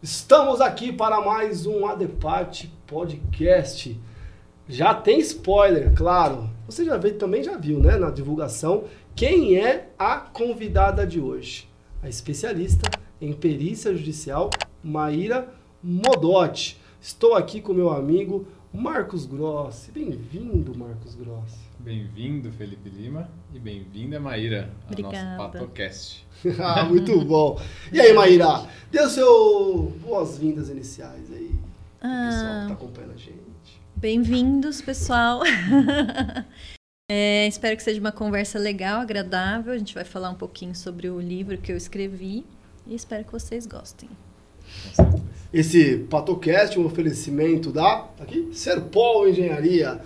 Estamos aqui para mais um Adeparte Podcast. Já tem spoiler, claro. Você já viu, também já viu, né, na divulgação, quem é a convidada de hoje. A especialista em perícia judicial, Maíra Modotti. Estou aqui com meu amigo Marcos Grossi. Bem-vindo, Marcos Grossi. Bem-vindo, Felipe Lima, e bem-vinda, Maíra, ao Obrigada. nosso Patocast. ah, muito bom. E aí, Maíra? Dê o seu boas-vindas iniciais aí. pro Pessoal que Ah, tá acompanhando a gente. Bem-vindos, pessoal. É, espero que seja uma conversa legal, agradável. A gente vai falar um pouquinho sobre o livro que eu escrevi e espero que vocês gostem. Com certeza. Esse Patocast é um oferecimento da tá aqui, Serpol Engenharia,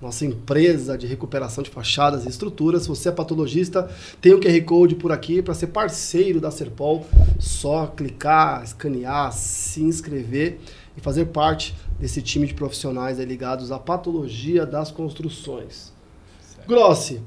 nossa empresa de recuperação de fachadas e estruturas. Se você é patologista, tem o QR Code por aqui para ser parceiro da Serpol. Só clicar, escanear, se inscrever e fazer parte desse time de profissionais ligados à patologia das construções. Certo. Grossi,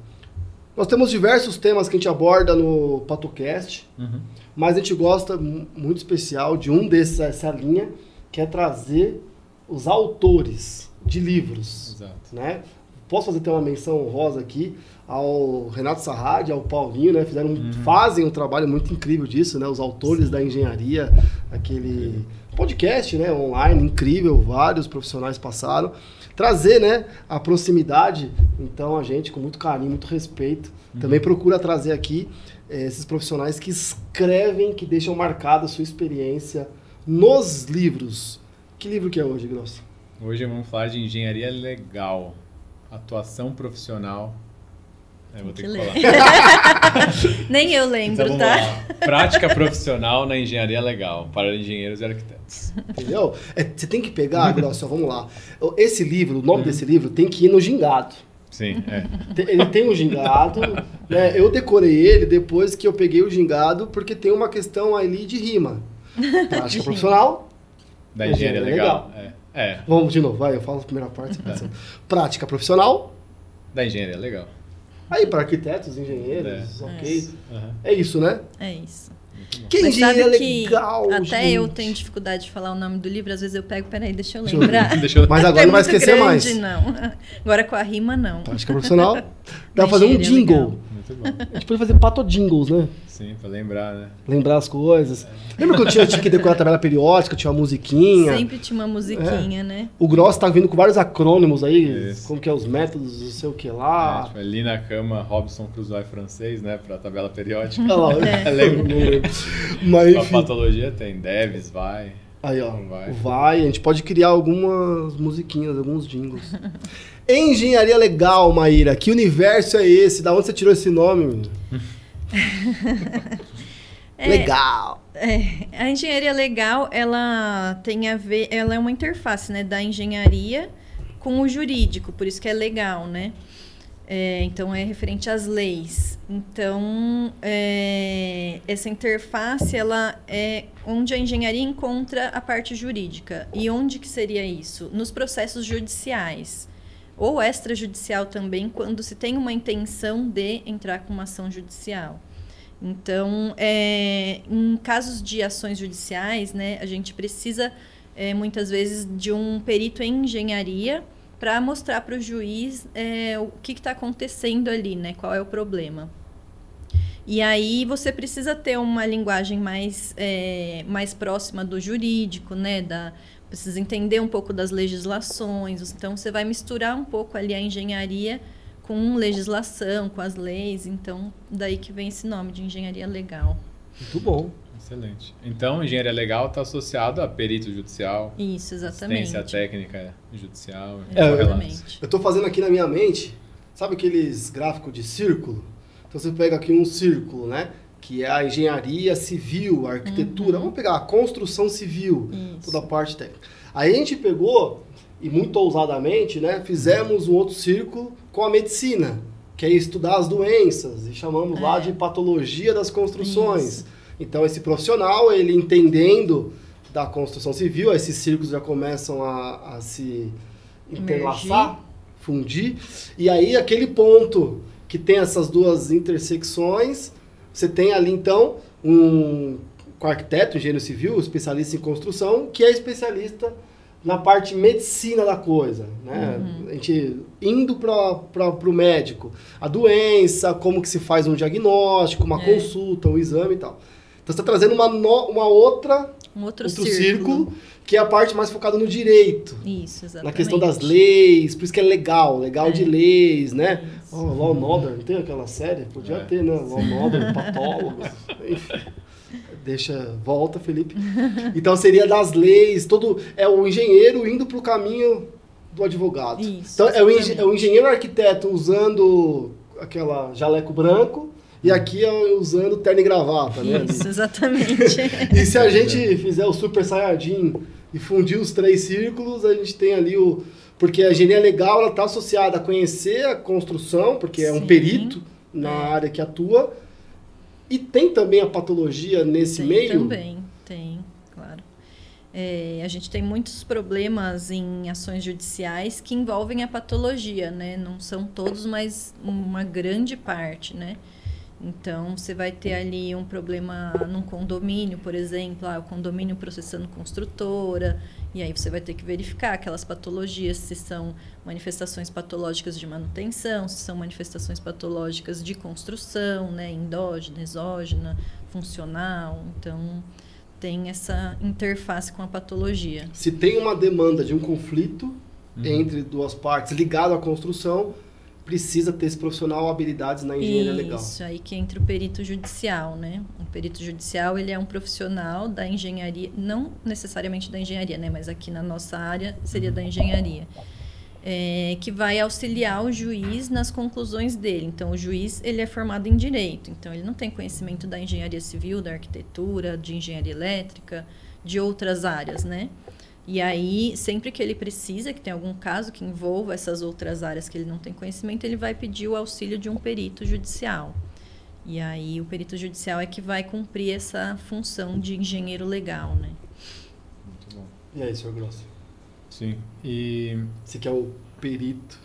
nós temos diversos temas que a gente aborda no Patocast. Uhum. Mas a gente gosta mu- muito especial de um desses, essa linha, que é trazer os autores de livros, Exato. né? Posso fazer até uma menção honrosa aqui ao Renato Sarrad, ao Paulinho, né? Fizeram, um- fazem um trabalho muito incrível disso, né? Os autores da engenharia, aquele podcast, né? Online, incrível, vários profissionais passaram. Trazer, né? A proximidade, então a gente, com muito carinho, muito respeito, também procura trazer aqui esses profissionais que escrevem, que deixam marcada a sua experiência nos livros. Que livro que é hoje, Grosso? Hoje vamos falar de engenharia legal, atuação profissional. É, vou ter que Que falar. Nem eu lembro, Então vamos tá? lá. Prática profissional na engenharia legal, para engenheiros e arquitetos. Entendeu? É, você tem que pegar, Grosso, vamos lá. Esse livro, o nome desse livro, tem que ir no gingado. Sim, é. Ele tem um gingado, né? Eu decorei ele depois que eu peguei o gingado, porque tem uma questão ali de rima. Prática profissional. Da engenharia Engenharia legal. É. é, Vamos de novo, vai, eu falo a primeira parte. segunda. Prática profissional. da engenharia legal. Aí, para arquitetos, engenheiros, É. ok. Uhum. É isso, né? É isso. Que Mas que legal, até eu gente. tenho dificuldade de falar o nome do livro, às vezes eu pego, peraí, deixa eu Deixa eu lembrar. Deixa eu... Mas agora É não vai esquecer grande, mais. não. Agora com a rima, não. Prática profissional. Dá pra fazer um jingle. legal. Muito bom. A gente pode fazer pato jingles, né? Sim, pra lembrar, né? Lembrar as coisas. Lembra que eu tinha, tinha que decorar a tabela periódica, tinha uma musiquinha? Sempre tinha uma musiquinha, né? O Gross tá vindo com vários acrônimos aí, Isso. como que é os métodos, não sei o que É, lá. tipo, ali na cama, Robson Crusoe francês, né? Pra tabela periódica. Olha lá, É. lembro, não lembro. Mas enfim, patologia tem Deves, vai. aí ó, vai. vai, a gente pode criar algumas musiquinhas, alguns jingles. Engenharia legal, Maíra, que universo é esse? Da onde você tirou esse nome? menino? É, Legal. É, a engenharia legal, ela tem a ver, ela é uma interface, né, da engenharia com o jurídico, por isso que é legal, né? É, então é referente às leis. Então é, essa interface, ela é onde a engenharia encontra a parte jurídica. E onde que seria isso? Nos processos judiciais ou extrajudicial também, quando se tem uma intenção de entrar com uma ação judicial. Então, é, em casos de ações judiciais, né, a gente precisa é, muitas vezes de um perito em engenharia para mostrar para o juiz é, o que está acontecendo ali, né, qual é o problema. E aí você precisa ter uma linguagem mais, é, mais próxima do jurídico, né, da, precisa entender um pouco das legislações. Então você vai misturar um pouco ali a engenharia com legislação, com as leis. Então daí que vem esse nome de engenharia legal. Muito bom. Excelente. Então, engenharia legal está associado a perito judicial, Isso, exatamente. assistência técnica judicial. É. Exatamente. Eu tô fazendo aqui na minha mente, sabe aqueles gráficos de círculo? Então você pega aqui um círculo, né? Que é a engenharia civil, a arquitetura. Vamos pegar a construção civil, Isso. toda a parte técnica. Aí a gente pegou, e muito ousadamente, né? Fizemos um outro círculo com a medicina, que é estudar as doenças, e chamamos lá É. de patologia das construções. Isso. Então esse profissional, ele entendendo da construção civil, esses círculos já começam a, a se interlaçar, fundir, e aí aquele ponto que tem essas duas intersecções, você tem ali então um arquiteto, engenheiro civil, especialista em construção, que é especialista na parte medicina da coisa, né? A gente indo para o médico, a doença, como que se faz um diagnóstico, uma É. consulta, um exame e tal. Então você está trazendo uma, no- uma outra Um outro, outro círculo. círculo, que é a parte mais focada no direito, Isso, exatamente. na questão das leis, por isso que é legal, legal É. de leis, né? Isso. Oh, Law and Order, não tem aquela série? Podia É. ter, né? Law and Order, patólogos, enfim. Deixa, volta, Felipe. Então seria das leis, todo é o engenheiro indo para o caminho do advogado. Isso, então é o, é o engenheiro arquiteto usando aquela jaleco branco e aqui é usando terno e gravata, né? Isso, exatamente. E se a gente fizer o Super Saiyajin e fundir os três círculos, a gente tem ali o. Porque a engenharia legal ela está associada a conhecer a construção, porque é um Sim. perito na É. área que atua. E tem também a patologia nesse tem meio. Também, tem, claro. É, a gente tem muitos problemas em ações judiciais que envolvem a patologia, né? Não são todos, mas uma grande parte, né? Então, você vai ter ali um problema num condomínio, por exemplo, ah, o condomínio processando construtora, e aí você vai ter que verificar aquelas patologias, se são manifestações patológicas de manutenção, se são manifestações patológicas de construção, né, endógena, exógena, funcional. Então, tem essa interface com a patologia. Se tem uma demanda de um conflito Uhum. entre duas partes ligado à construção, precisa ter esse profissional habilidades na engenharia legal. Isso, aí que entra o perito judicial, né? O perito judicial, ele é um profissional da engenharia, não necessariamente da engenharia, né? Mas aqui na nossa área seria da engenharia. É, que vai auxiliar o juiz nas conclusões dele. Então, o juiz, ele é formado em direito. Então, ele não tem conhecimento da engenharia civil, da arquitetura, de engenharia elétrica, de outras áreas, né? E aí, sempre que ele precisa, que tem algum caso que envolva essas outras áreas que ele não tem conhecimento, ele vai pedir o auxílio de um perito judicial. E aí, o perito judicial é que vai cumprir essa função de engenheiro legal, né? Muito bom. E aí, senhor Grosso? Sim. E Você que é o perito.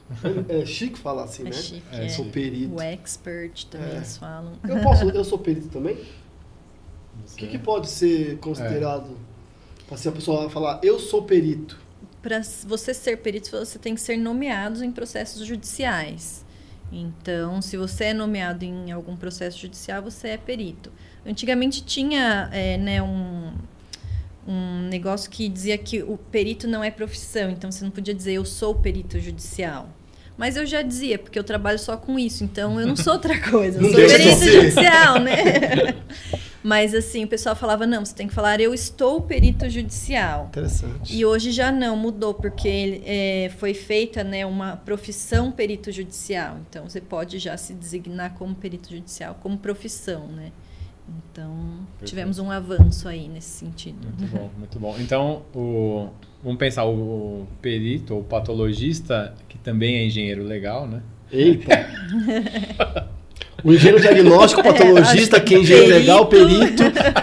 É, é chique falar assim, É né? chique, É, é. Sou perito. O expert também É. eles falam. Eu posso, eu sou perito também? O que, que pode ser considerado se a pessoa falar eu sou perito? Para você ser perito, você tem que ser nomeado em processos judiciais. Então, se você é nomeado em algum processo judicial, você é perito. Antigamente tinha é, né, um, um negócio que dizia que o perito não é profissão, então você não podia dizer eu sou perito judicial. Mas eu já dizia, porque eu trabalho só com isso, então eu não sou outra coisa, eu sou perito judicial, né? Mas assim, o pessoal falava, não, você tem que falar eu estou perito judicial. Interessante. E hoje já não, mudou, porque é, foi feita né, uma profissão perito judicial. Então, você pode já se designar como perito judicial, como profissão, né? Então, tivemos um avanço aí nesse sentido. Muito bom, muito bom. Então, o, vamos pensar, o, perito ou patologista, que também é engenheiro legal, né? Eita! O engenheiro diagnóstico, patologista, acho que é engenheiro perito. legal, perito,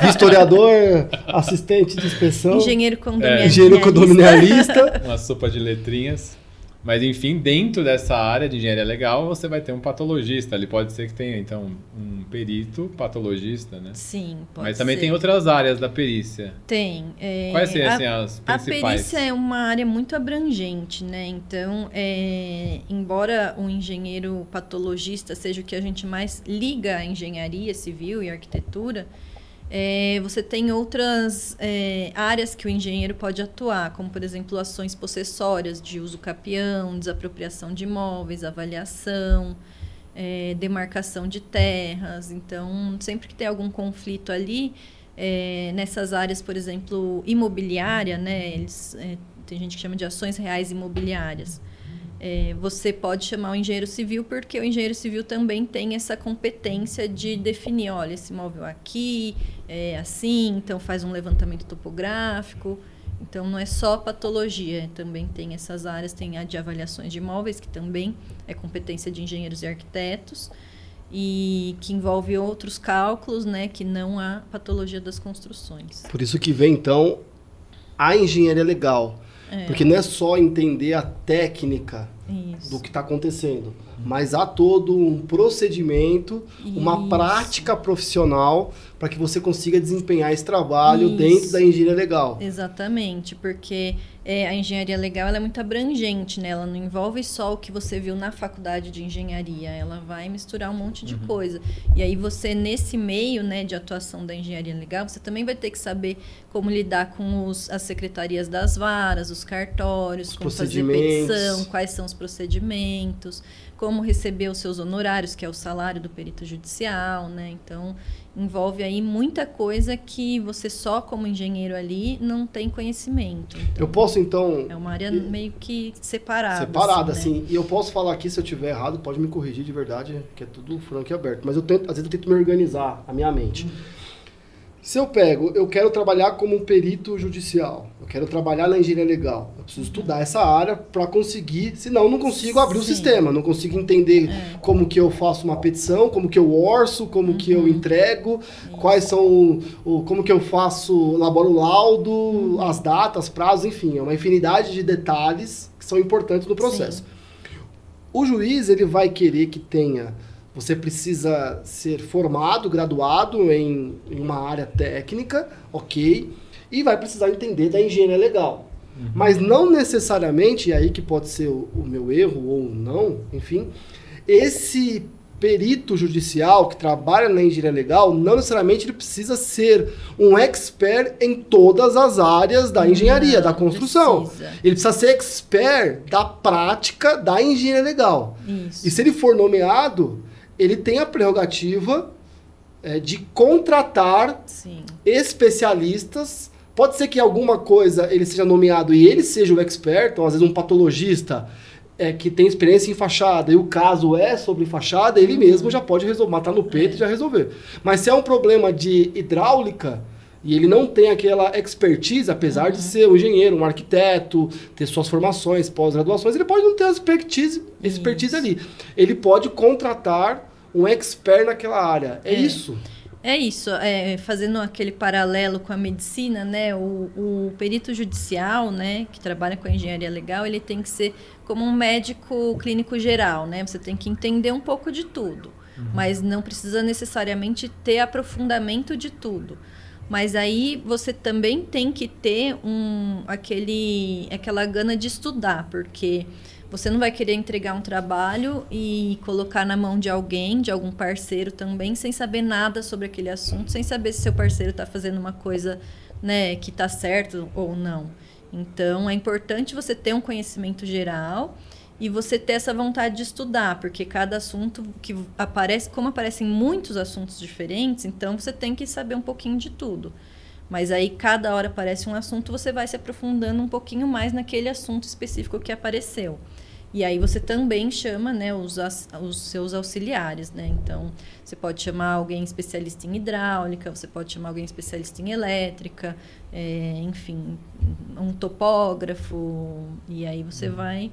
historiador, assistente de inspeção, Engenheiro condominialista. engenheiro condominialista. Uma sopa de letrinhas. Mas, enfim, dentro dessa área de engenharia legal, você vai ter um patologista. Ali pode ser que tenha, então, um perito patologista, né? Sim, pode Mas também ser. tem outras áreas da perícia. Tem. é, Quais seriam, a- assim, as A principais? perícia é uma área muito abrangente, né? Então, é, embora o engenheiro patologista seja o que a gente mais liga à engenharia civil e arquitetura, é, você tem outras é, áreas que o engenheiro pode atuar, como, por exemplo, ações possessórias de uso capião, desapropriação de imóveis, avaliação, é, demarcação de terras. Então, sempre que tem algum conflito ali, é, nessas áreas, por exemplo, imobiliária, né? Eles, é, tem gente que chama de ações reais imobiliárias. É, você pode chamar o engenheiro civil porque o engenheiro civil também tem essa competência de definir, olha, esse imóvel aqui é assim, então faz um levantamento topográfico. Então não é só patologia, também tem essas áreas, tem a de avaliações de imóveis, que também é competência de engenheiros e arquitetos, e que envolve outros cálculos, né, que não a patologia das construções. Por isso que vem, então, a engenharia legal. É. Porque não é só entender a técnica Isso. do que está acontecendo, mas há todo um procedimento, uma Isso. prática profissional para que você consiga desempenhar esse trabalho Isso. dentro da engenharia legal. Exatamente, porque é, a engenharia legal ela é muito abrangente, né? Ela não envolve só o que você viu na faculdade de engenharia, ela vai misturar um monte de coisa. E aí você, nesse meio né, de atuação da engenharia legal, você também vai ter que saber como lidar com os, as secretarias das varas, os cartórios, Os como fazer petição, quais são os procedimentos, como receber os seus honorários, que é o salário do perito judicial, né? Então, envolve aí muita coisa que você só como engenheiro ali não tem conhecimento. Então, Eu posso então é uma área meio que separada. separada assim, né? assim, e eu posso falar aqui se eu tiver errado, pode me corrigir de verdade, que é tudo franco e aberto, mas eu tento, às vezes eu tento me organizar a minha mente. Se eu pego, eu quero trabalhar como um perito judicial, eu quero trabalhar na engenharia legal, eu preciso estudar essa área para conseguir, senão eu não consigo abrir o Sim. sistema, não consigo entender É. como que eu faço uma petição, como que eu orço, como que Uhum. eu entrego, quais são o, como que eu faço, elaboro o laudo, Uhum. as datas, prazos, enfim, é uma infinidade de detalhes que são importantes no processo. O juiz ele vai querer que tenha, você precisa ser formado, graduado em, em uma área técnica, ok, e vai precisar entender da engenharia legal. Mas não necessariamente, e aí que pode ser o, o meu erro ou não, enfim, esse perito judicial que trabalha na engenharia legal, não necessariamente ele precisa ser um expert em todas as áreas da engenharia, Não, da construção. precisa. Ele precisa ser expert da prática da engenharia legal. Isso. E se ele for nomeado, ele tem a prerrogativa é, de contratar Sim. especialistas. Pode ser que alguma coisa ele seja nomeado e ele seja o expert, então às vezes um patologista é, que tem experiência em fachada e o caso é sobre fachada, ele mesmo já pode resolver, matar no peito e já resolver. Mas se é um problema de hidráulica e ele não tem aquela expertise, apesar de ser um engenheiro, um arquiteto, ter suas formações, pós-graduações, ele pode não ter a expertise, expertise ali. Ele pode contratar um expert naquela área. É, É. isso. É isso, é, fazendo aquele paralelo com a medicina, né? O, o perito judicial, né, que trabalha com a engenharia legal, ele tem que ser como um médico clínico geral, né? Você tem que entender um pouco de tudo, mas não precisa necessariamente ter aprofundamento de tudo. Mas aí você também tem que ter um, aquele, aquela gana de estudar, porque você não vai querer entregar um trabalho e colocar na mão de alguém, de algum parceiro também, sem saber nada sobre aquele assunto, sem saber se seu parceiro está fazendo uma coisa né, que está certo ou não. Então, é importante você ter um conhecimento geral e você ter essa vontade de estudar, porque cada assunto que aparece, como aparecem muitos assuntos diferentes, então você tem que saber um pouquinho de tudo. Mas aí, cada hora aparece um assunto, você vai se aprofundando um pouquinho mais naquele assunto específico que apareceu. E aí você também chama né, os, os seus auxiliares, né? Então, você pode chamar alguém especialista em hidráulica, você pode chamar alguém especialista em elétrica, é, enfim, um topógrafo, e aí você vai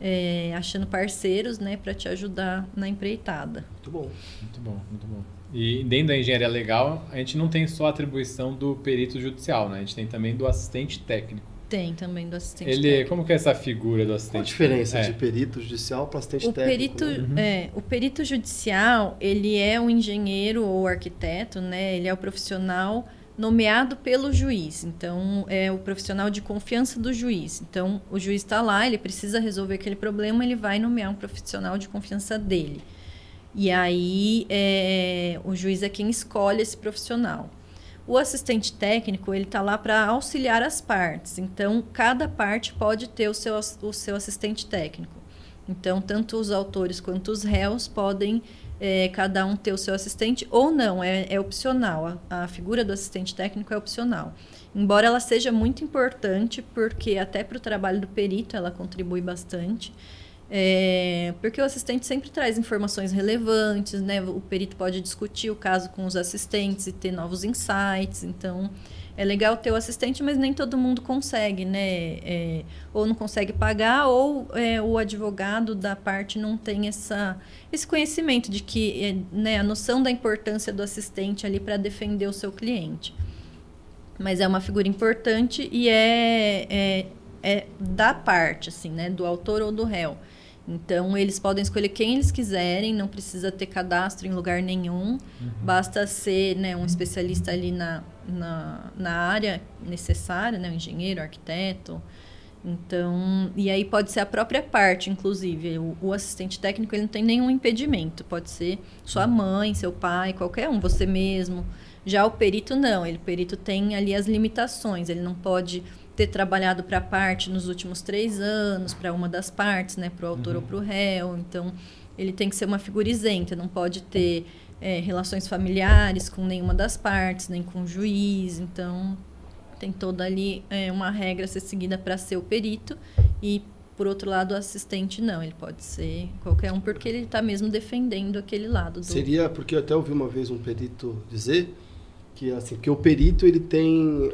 é, achando parceiros, né, para te ajudar na empreitada. Muito bom. Muito bom, muito bom. E dentro da engenharia legal, a gente não tem só a atribuição do perito judicial, né? A gente tem também do assistente técnico. Tem também do assistente Ele, técnico. como que é essa figura do assistente? Qual a diferença É. de perito judicial para assistente O técnico? perito, né? é, o perito judicial, ele é um engenheiro ou arquiteto, né? Ele é o profissional nomeado pelo juiz. Então, é o profissional de confiança do juiz. Então, o juiz está lá, ele precisa resolver aquele problema, ele vai nomear um profissional de confiança dele. E aí, é, o juiz é quem escolhe esse profissional. O assistente técnico, ele está lá para auxiliar as partes. Então, cada parte pode ter o seu, o seu assistente técnico. Então, tanto os autores quanto os réus podem é, cada um ter o seu assistente ou não, é, é opcional. A, a figura do assistente técnico é opcional. Embora ela seja muito importante, porque até para o trabalho do perito ela contribui bastante. É, porque o assistente sempre traz informações relevantes, né? O perito pode discutir o caso com os assistentes e ter novos insights. Então, é legal ter o assistente, mas nem todo mundo consegue, né? É, ou não consegue pagar, ou é, o advogado da parte não tem essa, esse conhecimento de que, é, né, a noção da importância do assistente ali para defender o seu cliente. Mas é uma figura importante e é, é, é da parte, assim, né? Do autor ou do réu. Então, eles podem escolher quem eles quiserem, não precisa ter cadastro em lugar nenhum, uhum. basta ser né, um especialista ali na, na, na área necessária, né, um engenheiro, arquiteto. Então, e aí pode ser a própria parte, inclusive. O, o, assistente técnico ele não tem nenhum impedimento, pode ser sua mãe, seu pai, qualquer um, você mesmo. Já o perito não, ele, o perito tem ali as limitações, ele não pode ter trabalhado para a parte nos últimos três anos, para uma das partes, né, para o autor uhum. ou para o réu. Então, ele tem que ser uma figura isenta, não pode ter é, relações familiares com nenhuma das partes, nem com o juiz. Então, tem toda ali é, uma regra a ser seguida para ser o perito e por outro lado o assistente não ele pode ser qualquer um porque ele está mesmo defendendo aquele lado do... seria porque eu até ouvi uma vez um perito dizer que assim que o perito ele tem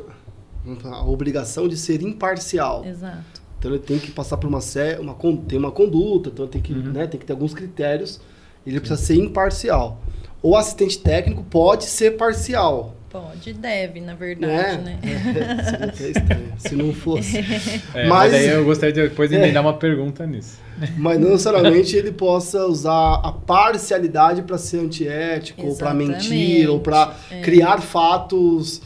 a obrigação de ser imparcial. Exato. Então ele tem que passar por uma uma tem uma conduta, então tem que, uhum. né, tem que ter alguns critérios. Ele precisa ser imparcial. O assistente técnico pode ser parcial. Pode, deve, na verdade, né? né? É, estranho, se não fosse. É, mas, mas aí eu gostaria de depois é, dar uma pergunta nisso. Mas não necessariamente ele possa usar a parcialidade para ser antiético, ou para mentir, ou para é. criar fatos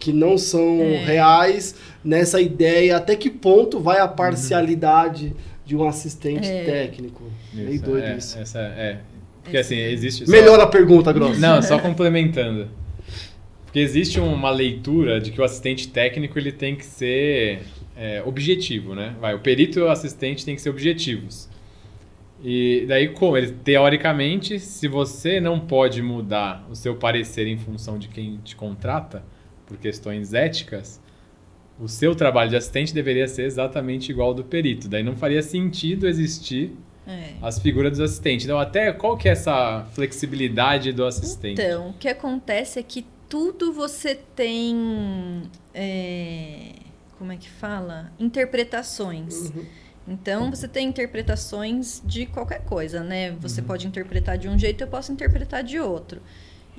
que não são é. reais nessa ideia. Até que ponto vai a parcialidade uhum. de um assistente é. técnico? Isso, Meio doido é, isso. Essa, é. Porque assim, existe. Só... Melhor a pergunta, Grosso. Não, só complementando. Porque existe uma leitura de que o assistente técnico ele tem que ser é, objetivo, né? Vai, o perito e o assistente têm que ser objetivos. E daí, como? Ele, teoricamente, se você não pode mudar o seu parecer em função de quem te contrata, por questões éticas, o seu trabalho de assistente deveria ser exatamente igual ao do perito. Daí não faria sentido existir é. as figuras dos assistentes. Então, até qual que é essa flexibilidade do assistente? Então, o que acontece é que tudo você tem. É, como é que fala? Interpretações. Uhum. Então, você tem interpretações de qualquer coisa, né? Você uhum. pode interpretar de um jeito, eu posso interpretar de outro.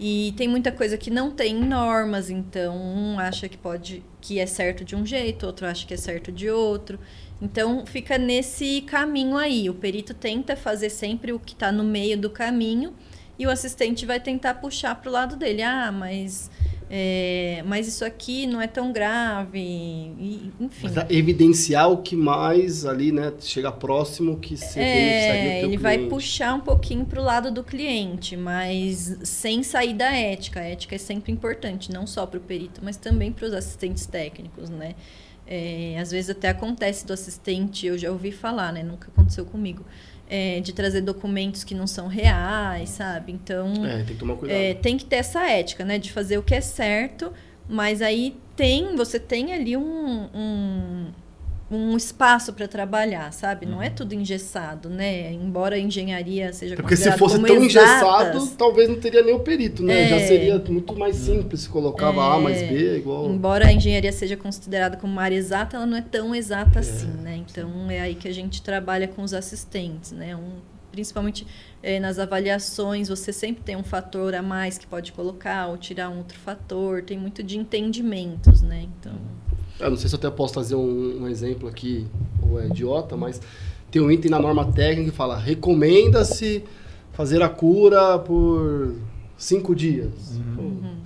E tem muita coisa que não tem normas, então um acha que pode que é certo de um jeito, outro acha que é certo de outro. Então fica nesse caminho aí. O perito tenta fazer sempre o que está no meio do caminho e o assistente vai tentar puxar para o lado dele. Ah, mas é, mas isso aqui não é tão grave, e, enfim. Mas evidenciar o que mais ali, né, chega próximo que se é, Ele vai puxar um pouquinho para o lado do cliente, mas sem sair da ética. A ética é sempre importante, não só para o perito, mas também para os assistentes técnicos, né? É, às vezes até acontece do assistente, eu já ouvi falar, né? Nunca aconteceu comigo é, de trazer documentos que não são reais, sabe? Então. É, tem que tomar cuidado. É, tem que ter essa ética, né? De fazer o que é certo, mas aí tem, você tem ali um, um um espaço para trabalhar, sabe? Não é uhum. tudo engessado, né? Embora a engenharia seja Porque se fosse tão engessado, talvez não teria nem o perito, né? É, Já seria muito mais simples, se colocava é, A mais B igual. Embora a engenharia seja considerada como uma área exata, ela não é tão exata é, assim, né? Então é aí que a gente trabalha com os assistentes, né? Um, principalmente é, nas avaliações, você sempre tem um fator a mais que pode colocar ou tirar um outro fator, tem muito de entendimentos, né? Então. Eu não sei se eu até posso trazer um, um exemplo aqui, ou é idiota, mas tem um item na norma técnica que fala: recomenda-se fazer a cura por cinco dias. Uhum.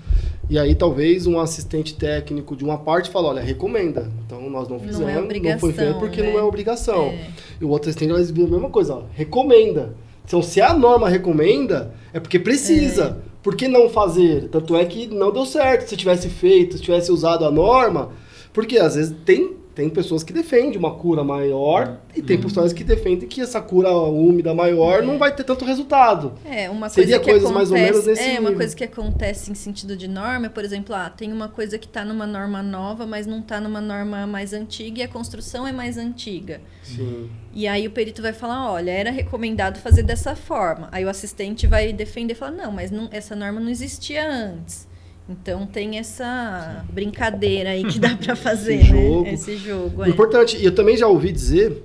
E aí talvez um assistente técnico de uma parte fala, olha, recomenda. Então nós não fizemos, não, é não foi feito porque né? não é obrigação. É. E o outro assistente vai dizer a mesma coisa, ó, recomenda. Então se a norma recomenda, é porque precisa. É. Por que não fazer? Tanto é que não deu certo. Se tivesse feito, se tivesse usado a norma, porque às vezes tem, tem pessoas que defendem uma cura maior e tem uhum. pessoas que defendem que essa cura úmida maior não vai ter tanto resultado. É, uma coisa Seria que coisas acontece, mais ou menos nesse É, nível. uma coisa que acontece em sentido de norma, por exemplo, ah, tem uma coisa que está numa norma nova, mas não está numa norma mais antiga e a construção é mais antiga. Sim. E aí o perito vai falar, olha, era recomendado fazer dessa forma. Aí o assistente vai defender e falar, não, mas não, essa norma não existia antes. Então tem essa brincadeira aí que dá para fazer, Esse né? Jogo. Esse jogo. É. Importante, e eu também já ouvi dizer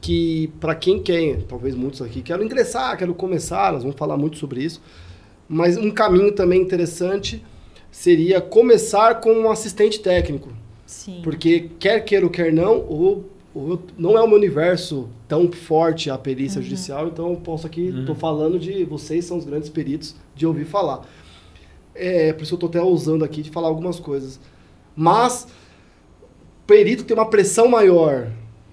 que para quem quer, talvez muitos aqui, quero ingressar, quero começar, nós vamos falar muito sobre isso, mas um caminho também interessante seria começar com um assistente técnico. Sim. Porque quer queira ou quer não, o, o, não é o meu universo tão forte a perícia judicial, então eu posso aqui, estou falando de vocês são os grandes peritos de ouvir falar. É, por isso eu estou até ousando aqui de falar algumas coisas. Mas perito tem uma pressão maior.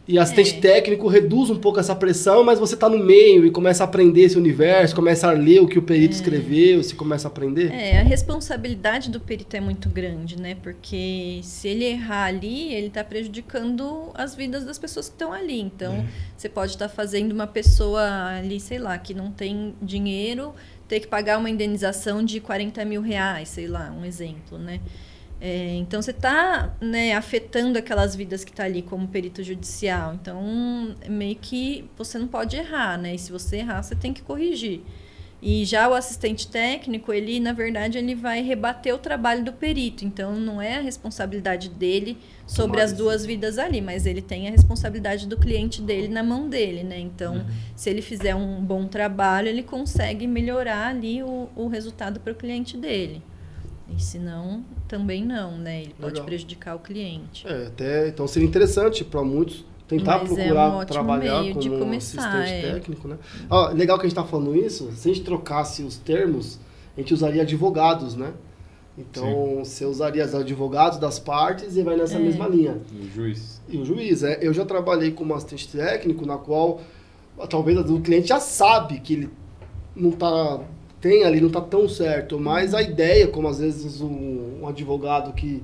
E assistente É. técnico reduz um pouco essa pressão, mas você está no meio e começa a aprender esse universo, começa a ler o que o perito escreveu, você começa a aprender. É, a responsabilidade do perito é muito grande, né? Porque se ele errar ali, ele está prejudicando as vidas das pessoas que estão ali. Então, você pode estar fazendo uma pessoa ali, sei lá, que não tem dinheiro, ter que pagar uma indenização de 40 mil reais, sei lá, um exemplo, né? É, então, você está né, afetando aquelas vidas que estão ali como perito judicial. Então, meio que você não pode errar, né? E se você errar, você tem que corrigir. E já o assistente técnico, ele, na verdade, ele vai rebater o trabalho do perito. Então, não é a responsabilidade dele sobre as duas vidas ali, mas ele tem a responsabilidade do cliente dele na mão dele, né? Então, se ele fizer um bom trabalho, ele consegue melhorar ali o, o resultado para o cliente dele. E se não, também não, né? Ele pode Legal. prejudicar o cliente. É, até, então seria interessante para muitos tentar Mas é um procurar trabalhar meio como de um começar, assistente é. técnico, né? Ah, legal que a gente está falando isso. Se a gente trocasse os termos, a gente usaria advogados, né? Então, você usaria os advogados das partes e vai nessa É. mesma linha. O juiz. E o juiz, é, eu já trabalhei como assistente técnico, na qual talvez o cliente já sabe que ele não tá tem ali não tá tão certo, mas a ideia, como às vezes um, um advogado que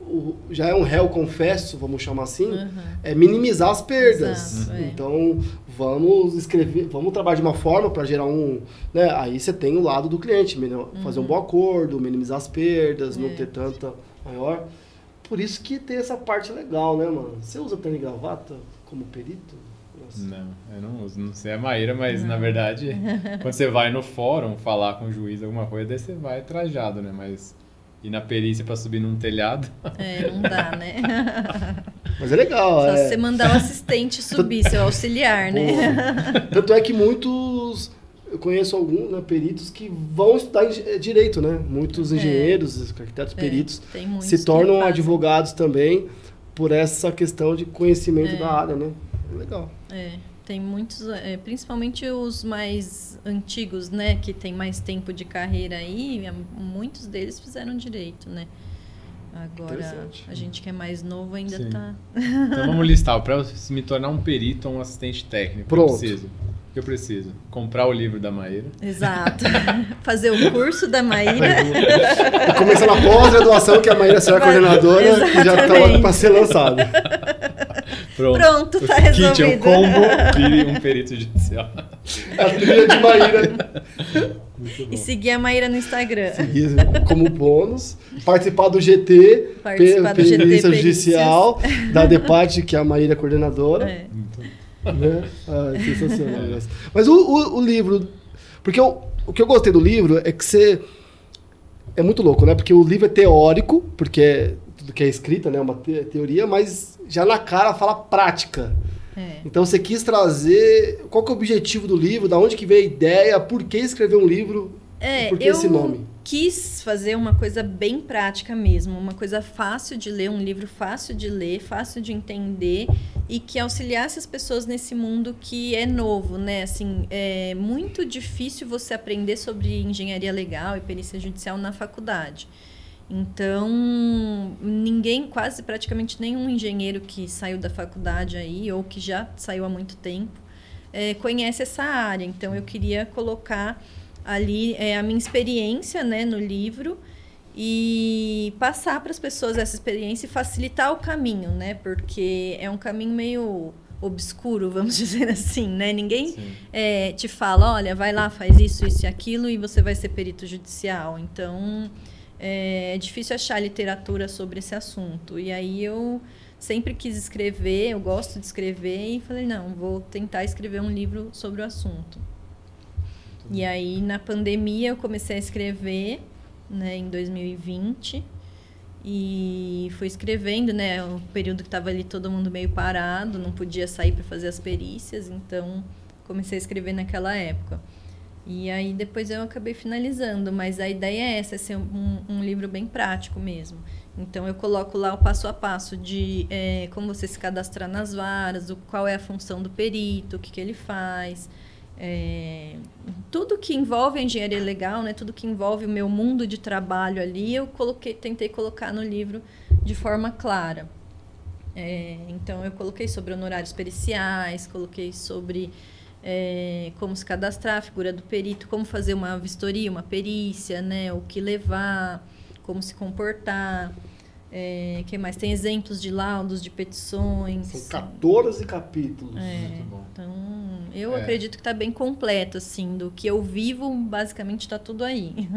o- já é um réu confesso, vamos chamar assim, Uhum. é minimizar as perdas. Exato, é. Então, vamos escrever, vamos trabalhar de uma forma para gerar um, né, aí você tem o lado do cliente, melhor- fazer um bom acordo, minimizar as perdas, não Uhum. É. ter tanta maior. Por isso que tem essa parte legal, né, mano? Você usa terno e gravata como perito? Não, eu não uso. Não sei a Maíra, mas na verdade, quando você vai no fórum falar com o juiz alguma coisa, daí você vai trajado, né? Mas ir na perícia pra subir num telhado. É, não dá, né? Mas é legal, Só é. se você mandar o assistente subir, seu auxiliar, né? Porra. Tanto é que muitos. Eu conheço alguns né, peritos que vão estudar eh, direito, né? Muitos engenheiros, arquitetos, É, peritos tem muitos se tornam advogados também por essa questão de conhecimento É. da área, né? Legal. É, tem muitos, é, principalmente os mais antigos, né, que tem mais tempo de carreira aí, é, muitos deles fizeram direito, né? Agora, a gente que é mais novo ainda Sim. tá. Então vamos listar. Pra eu me tornar um perito ou um assistente técnico, Pronto. eu preciso. O que eu preciso? Comprar o livro da Maíra. Exato. Fazer o curso da Maíra. E começando a pós-graduação, que a Maíra será coordenadora, que já está Exatamente. para ser lançado. Pronto. Pronto, tá Kit é resolvido. combo, vire um perito judicial. A trilha de Maíra. E seguir a Maíra no Instagram. E como bônus, participar do GT, Participar do GT Perícia Perícias. Judicial, da DEPAT, que é a Maíra coordenadora. É. Né? Ah, é sensacional. Mas, mas o, o, o livro. Porque eu- o que eu gostei do livro é que você. É muito louco, né? Porque o livro é teórico, porque é tudo que é escrita, né? É uma te- teoria, mas já na cara fala prática. É. Então você quis trazer. Qual que é o objetivo do livro? Da onde que veio a ideia? Por que escrever um livro? É, Por que eu esse nome? quis fazer uma coisa bem prática mesmo, uma coisa fácil de ler, um livro fácil de ler, fácil de entender e que auxiliasse as pessoas nesse mundo que é novo, né? Assim, é muito difícil você aprender sobre engenharia legal e perícia judicial na faculdade. Então, ninguém, quase praticamente nenhum engenheiro que saiu da faculdade aí ou que já saiu há muito tempo é, conhece essa área. Então, eu queria colocar ali é, a minha experiência né, no livro e passar para as pessoas essa experiência e facilitar o caminho, né? Porque é um caminho meio obscuro, vamos dizer assim, né? Ninguém é, te fala, olha, vai lá, faz isso, isso e aquilo e você vai ser perito judicial. Então, é, é difícil achar literatura sobre esse assunto. E aí eu sempre quis escrever, eu gosto de escrever e falei, não, vou tentar escrever um livro sobre o assunto. E aí, na pandemia, eu comecei a escrever, né, em 2020. E fui escrevendo, né? O período que estava ali todo mundo meio parado, não podia sair para fazer as perícias, então comecei a escrever naquela época. E aí depois eu acabei finalizando, mas a ideia é essa, é ser um, um livro bem prático mesmo. Então eu coloco lá o passo a passo de é, como você se cadastrar nas varas, o, qual é a função do perito, o que, que ele faz. É, tudo que envolve a engenharia legal, né, tudo que envolve o meu mundo de trabalho ali, eu coloquei, tentei colocar no livro de forma clara. É, então eu coloquei sobre honorários periciais, coloquei sobre é, como se cadastrar, a figura do perito, como fazer uma vistoria, uma perícia, né, o que levar, como se comportar. É, que mais? Tem exemplos de laudos, de petições. São 14 capítulos. É, Muito bom. Então, eu é. acredito que está bem completo, assim, do que eu vivo, basicamente está tudo aí.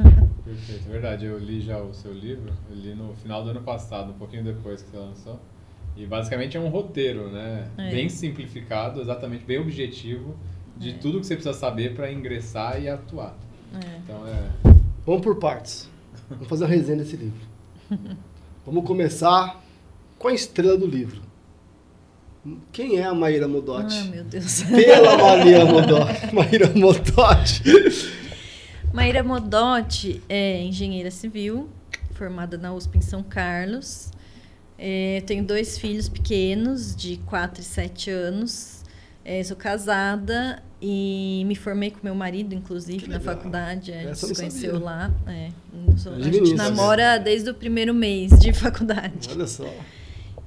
Perfeito, verdade. Eu li já o seu livro, eu li no final do ano passado, um pouquinho depois que você lançou. E basicamente é um roteiro, né? É. Bem simplificado, exatamente bem objetivo de é. tudo que você precisa saber para ingressar e atuar. É. Então é. Vamos por partes. Vamos fazer a resenha desse livro. Vamos começar com a estrela do livro. Quem é a Maíra Modotti? Ah, meu Deus. Pela Maria Modotti. Maíra Modotti. Maíra Modotti é engenheira civil, formada na USP em São Carlos. É, tenho dois filhos pequenos, de 4 e 7 anos. É, sou casada e me formei com meu marido, inclusive, na faculdade. A gente se conheceu lá. É, a gente namora desde o primeiro mês de faculdade. Olha só.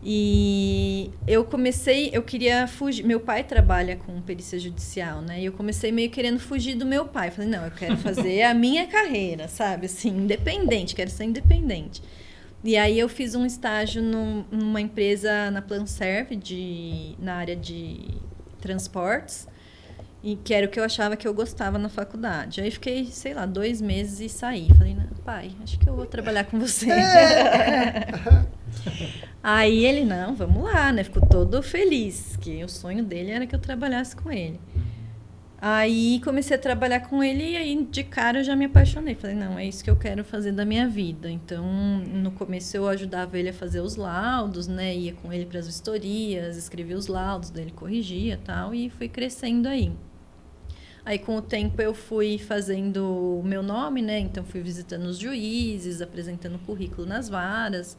E eu comecei, eu queria fugir. Meu pai trabalha com perícia judicial, né? E eu comecei meio querendo fugir do meu pai. Falei, não, eu quero fazer a minha carreira, sabe? Assim, independente, quero ser independente. E aí eu fiz um estágio num, numa empresa na Planserve, de, na área de transportes, e que era o que eu achava que eu gostava na faculdade. Aí fiquei, sei lá, dois meses e saí. Falei, não, pai, acho que eu vou trabalhar com você. aí ele, não, vamos lá, né? Ficou todo feliz, que o sonho dele era que eu trabalhasse com ele. Aí comecei a trabalhar com ele e aí de cara eu já me apaixonei. Falei, não, é isso que eu quero fazer da minha vida. Então, no começo eu ajudava ele a fazer os laudos, né? Ia com ele para as vistorias, escrevia os laudos, dele corrigia tal, e fui crescendo aí. Aí com o tempo eu fui fazendo o meu nome, né? Então fui visitando os juízes, apresentando o currículo nas varas.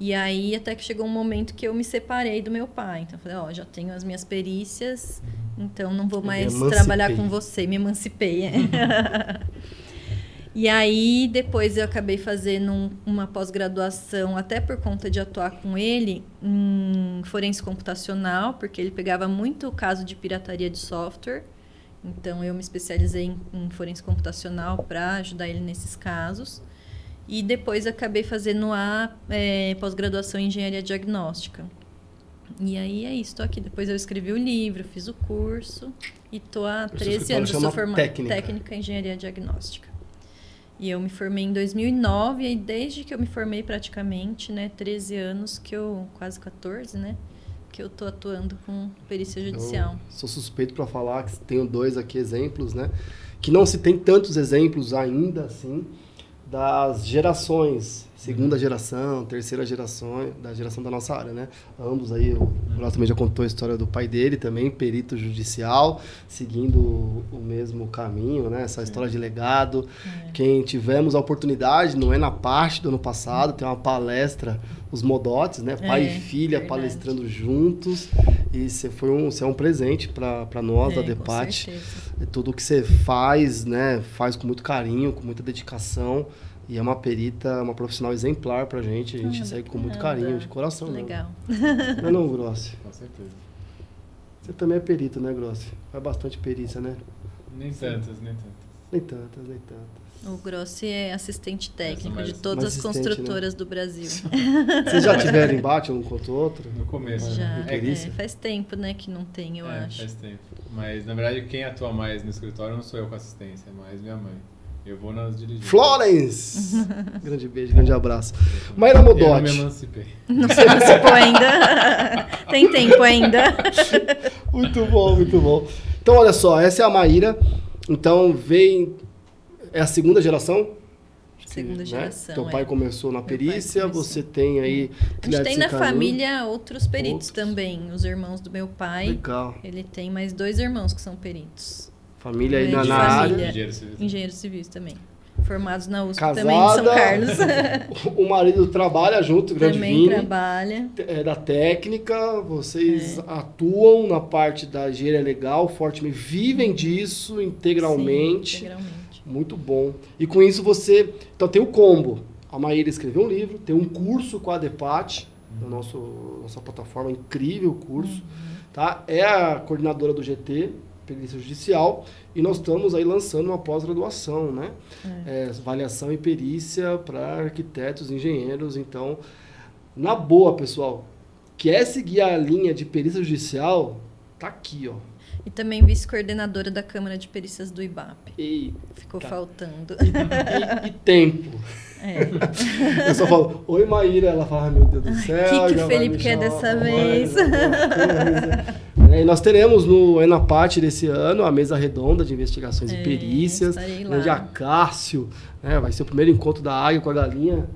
E aí até que chegou um momento que eu me separei do meu pai. Então eu falei, ó, oh, já tenho as minhas perícias, então não vou mais trabalhar com você, me emancipei. É. e aí depois eu acabei fazendo um, uma pós-graduação, até por conta de atuar com ele, em forense computacional, porque ele pegava muito o caso de pirataria de software. Então eu me especializei em, em forense computacional para ajudar ele nesses casos. E depois acabei fazendo a é, pós-graduação em engenharia diagnóstica. E aí é isso, estou aqui. Depois eu escrevi o livro, fiz o curso e estou há 13 anos. Eu sou formada técnica. técnica em engenharia diagnóstica. E eu me formei em 2009 e desde que eu me formei praticamente, né, 13 anos que eu quase 14, né, que eu tô atuando com perícia judicial. Sou suspeito para falar que tenho dois aqui exemplos, né, que não se tem tantos exemplos ainda assim das gerações, segunda geração, terceira geração, da geração da nossa área, né? Ambos aí, o Bruno também já contou a história do pai dele também, perito judicial, seguindo o mesmo caminho, né? Essa história de legado. É. Quem tivemos a oportunidade, não é na parte do ano passado, tem uma palestra, os Modotes, né? Pai é, e filha verdade. palestrando juntos. E você foi um, você é um presente para nós é, da Depate. Tudo que você faz, né? Faz com muito carinho, com muita dedicação. E é uma perita, uma profissional exemplar pra gente. A gente ah, segue com muito carinho, de coração. Né? Legal. Não é não, Grossi? Com certeza. Você também é perito, né, Grossi? Faz bastante perícia, né? Nem tantas, nem tantas. Nem tantas, nem tantas. O Grossi é assistente técnico mais, de todas as né? construtoras né? do Brasil. Vocês já tiveram embate um contra o outro? No começo. Já. É, é, faz tempo, né, que não tem, eu é, acho. faz tempo. Mas, na verdade, quem atua mais no escritório não sou eu com assistência, é mais minha mãe. Eu vou nas dirigentes. Florence! grande beijo, grande abraço. Mayra Modotti. Eu não me emancipei. Não se emancipou ainda. Tem tempo ainda. muito bom, muito bom. Então, olha só, essa é a Maíra. Então, vem... É a segunda geração? Segunda né? geração. Teu pai é. começou na perícia, você tem aí. A gente tem na família outros peritos outros. também. Os irmãos do meu pai. Legal. Ele tem mais dois irmãos que são peritos. Família aí na, na área. Engenheiro civil. Engenheiros civis também. Formados na USP Casada. também, de São Carlos. O marido trabalha junto, grande também Vini. trabalha. é, da técnica, vocês É. atuam na parte da engenharia legal, fortemente, vivem disso integralmente. Sim, integralmente. Muito bom. E com isso você. Então tem o combo. A Maíra escreveu um livro, tem um curso com a Depate, na nosso, nossa plataforma, incrível curso. Tá? É a coordenadora do GT, Perícia Judicial, e nós estamos aí lançando uma pós-graduação, né? É, avaliação e perícia para arquitetos engenheiros. Então, na boa, pessoal, quer seguir a linha de perícia judicial, tá aqui, ó. E também vice-coordenadora da Câmara de Perícias do IBAP. E, Ficou Tá. faltando. e- e tempo. É. Eu só falo, oi Maíra, ela fala, meu Deus do céu. que que o Felipe quer dessa vez? É, e nós teremos no Enapate desse ano a mesa redonda de investigações É, e perícias. estarei lá. Grande Acácio, né? Vai ser o primeiro encontro da águia com a galinha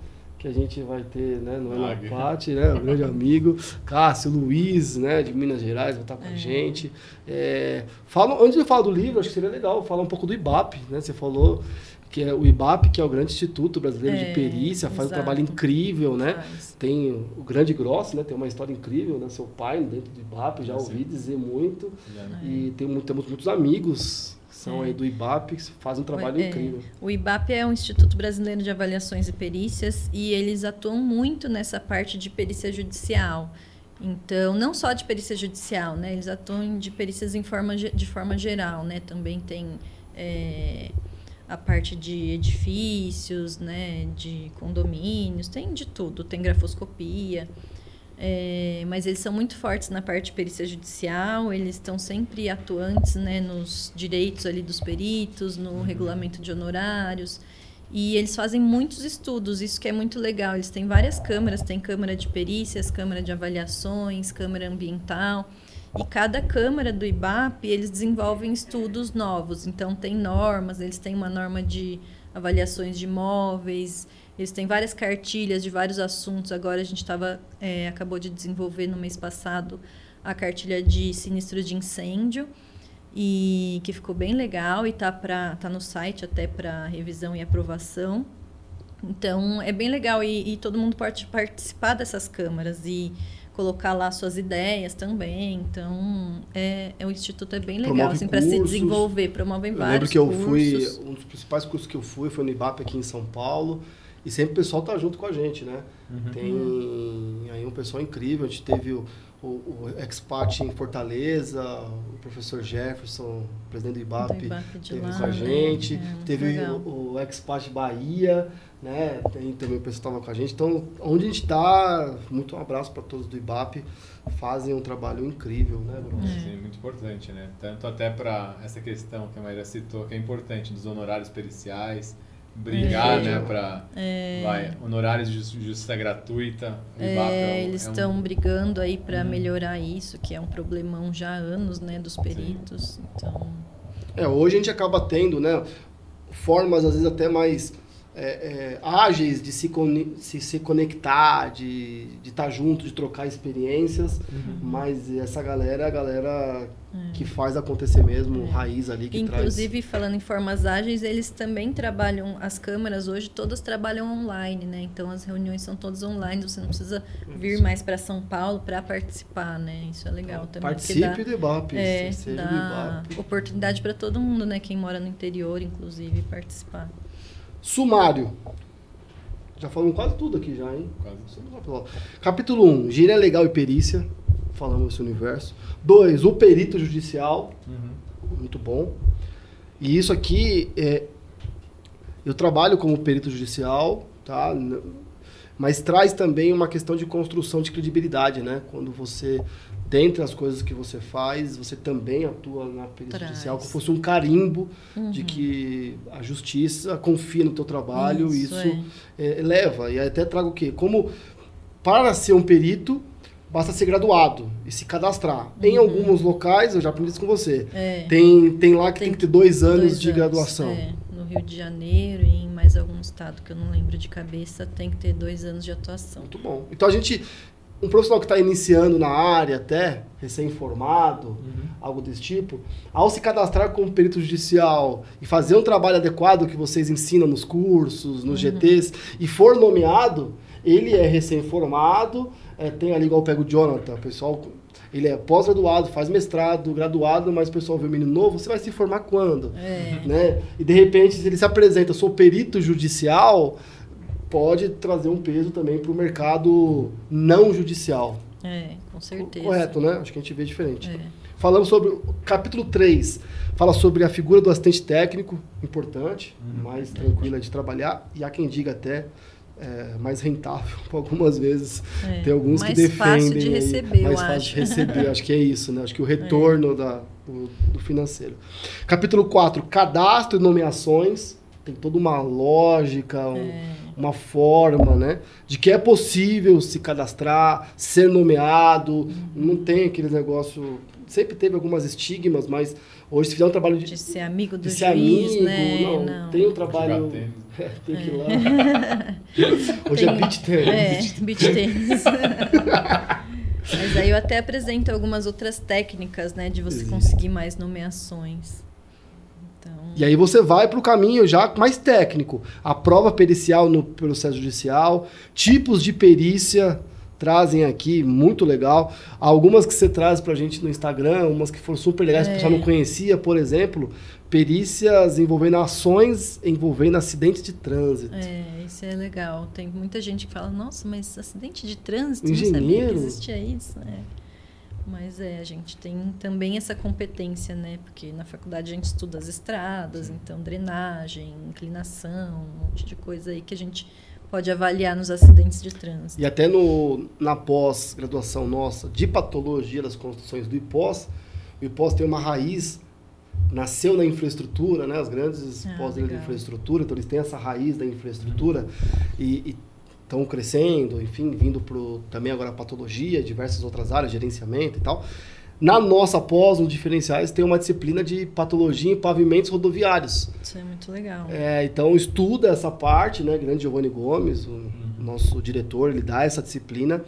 que a gente vai ter né, no Águia. Enapate, né? O grande amigo. Cássio, Luiz, né, de Minas Gerais, vai estar com a É. gente. É, fala, antes de falar do livro, acho que seria legal falar um pouco do IBAP, né? Você falou que é o IBAP, que é o grande Instituto Brasileiro É, de Perícia, faz um exato. trabalho incrível, né? Faz. Tem o Grande Grosso, né? Tem uma história incrível, né? Seu pai dentro do IBAP, já ouvi dizer muito. Já- E tem, mu- temos muitos amigos são É. aí do IBAP, que fazem um trabalho É, incrível. O IBAP é o Instituto Brasileiro de Avaliações e Perícias e eles atuam muito nessa parte de perícia judicial. Então, não só de perícia judicial, né? Eles atuam de perícias em forma, de forma geral, né? Também tem é, a parte de edifícios, né? De condomínios, tem de tudo. Tem grafoscopia. É, mas eles são muito fortes na parte de perícia judicial, eles estão sempre atuantes né, nos direitos ali dos peritos, no regulamento de honorários. E eles fazem muitos estudos, isso que é muito legal. Eles têm várias câmaras, tem câmara de perícias, câmara de avaliações, câmara ambiental. E cada câmara do IBAP, eles desenvolvem estudos novos. Então, tem normas, eles têm uma norma de avaliações de imóveis, eles têm várias cartilhas de vários assuntos. Agora, a gente estava é, acabou de desenvolver no mês passado a cartilha de sinistro de incêndio e que ficou bem legal e tá para tá no site até para revisão e aprovação. Então é bem legal e, e todo mundo pode participar dessas câmaras e colocar lá suas ideias também. Então é, é o instituto é bem legal Promove assim para se desenvolver, promovem Eu vários lembro que eu cursos. fui, um dos principais cursos que eu fui foi no IBAP aqui em São Paulo. E sempre o pessoal tá junto com a gente, né? Uhum. Tem aí um pessoal incrível. A gente teve o, o, o Expat em Fortaleza, o professor Jefferson, presidente do IBAP, Do IBAP teve lá, com a né? gente. É, muito teve legal. o, o Expat Bahia, né? Tem também o pessoal estava com a gente. Então, onde a gente está, muito um abraço para todos do IBAP, fazem um trabalho incrível, né, Bruno? Sim, muito importante, né? Tanto até para essa questão que a Maíra citou, que é importante, dos honorários periciais, brigar, É. né, para vai, honorários de ju- justiça gratuita. IBAP É, um- eles é um- estão brigando aí para Uhum. melhorar isso, que é um problemão já há anos, né, dos peritos. Então, É, hoje a gente acaba tendo, né, formas às vezes até mais é, é, ágeis de se, se, se conectar, de estar junto, de trocar experiências, Uhum. mas essa galera é a galera que faz acontecer mesmo, raiz ali, que Inclusive, falando em formas ágeis, eles também trabalham, as câmaras hoje todas trabalham online, né? Então as reuniões são todas online, você não precisa vir mais para São Paulo para participar, né? Isso é legal traz. também. Participe do IBAP, é, seja do dá IBAP. oportunidade para todo mundo, né? Quem mora no interior, inclusive, participar. Sumário. Já falamos quase tudo aqui já, hein? Quase. Capítulo 1, gíria legal e perícia. Falamos esse universo. 2, o perito judicial. Uhum. Muito bom. E isso aqui, é, eu trabalho como perito judicial, tá? Mas traz também uma questão de construção de credibilidade, né? Quando você, dentre as coisas que você faz, você também atua na perícia Traz. judicial, como se fosse um carimbo de Uhum. que a justiça confia no teu trabalho, isso, Isso, é, leva. E até trago o quê? Como para ser um perito, basta ser graduado e se cadastrar. Em alguns locais, eu já aprendi isso com você, Uhum. É. tem, tem lá que tem, Tem que ter dois anos Dois de graduação. É, no Rio de Janeiro e em mais algum estado que eu não lembro de cabeça, tem que ter dois anos de atuação. Muito bom. Então a gente um profissional que está iniciando na área até, recém-formado, algo desse tipo, ao se cadastrar como perito judicial e fazer um trabalho adequado que vocês ensinam nos cursos, nos GTs, e for nomeado, ele é recém-formado, é, tem ali igual pega o Jonathan, o pessoal, ele é pós-graduado, faz mestrado, graduado, mas o pessoal vê o menino novo, você vai se formar quando? É. Né? E de repente, se ele se apresenta, sou perito judicial, pode trazer um peso também para o mercado não judicial. É, com certeza. Correto, né? Acho que a gente vê diferente. É. Falamos sobre o capítulo 3, fala sobre a figura do assistente técnico, importante, mais tranquila de trabalhar, e há quem diga até é, mais rentável, algumas vezes. É, Tem alguns mais que defendem. fácil de aí, receber, mais eu fácil acho. de receber, acho que é isso, né? Acho que o retorno da, do, do financeiro. Capítulo 4, cadastro e nomeações. Tem toda uma lógica, um- É. uma forma, né? De que é possível se cadastrar, ser nomeado. Não tem aquele negócio. Sempre teve algumas estigmas, mas hoje se fizer um trabalho de, De ser amigo do de juiz, ser amigo, né? não, tem um trabalho. Jogar tênis. É, tem que ir lá. Hoje é Tem- beat tênis. É, beach tênis. Mas aí eu até apresento algumas outras técnicas, né? De você Existe. conseguir mais nomeações. Então, E aí você vai para o caminho já mais técnico. A prova pericial no processo judicial, tipos de perícia trazem aqui, muito legal. Algumas que você traz para a gente no Instagram, umas que foram super legais, que o pessoal não conhecia, por exemplo, perícias envolvendo ações envolvendo acidentes de trânsito. é, isso é legal. Tem muita gente que fala, nossa, mas acidente de trânsito, Engenheiro. não sabia que existia isso. É. Mas é, a gente tem também essa competência, né? Porque na faculdade a gente estuda as estradas, então drenagem, inclinação, um monte de coisa aí que a gente pode avaliar nos acidentes de trânsito. E até no, na pós-graduação nossa de patologia das construções do IPOS, o IPOS tem uma raiz, nasceu na infraestrutura, né? As grandes Ah, pós de infraestrutura, então eles têm essa raiz da infraestrutura e estão crescendo, enfim, vindo pro também agora patologia, diversas outras áreas, gerenciamento e tal. Na nossa pós, nos diferenciais, tem uma disciplina de patologia em pavimentos rodoviários. Isso é muito legal. É, então estuda essa parte, né? Grande Giovanni Gomes, o nosso diretor, ele dá essa disciplina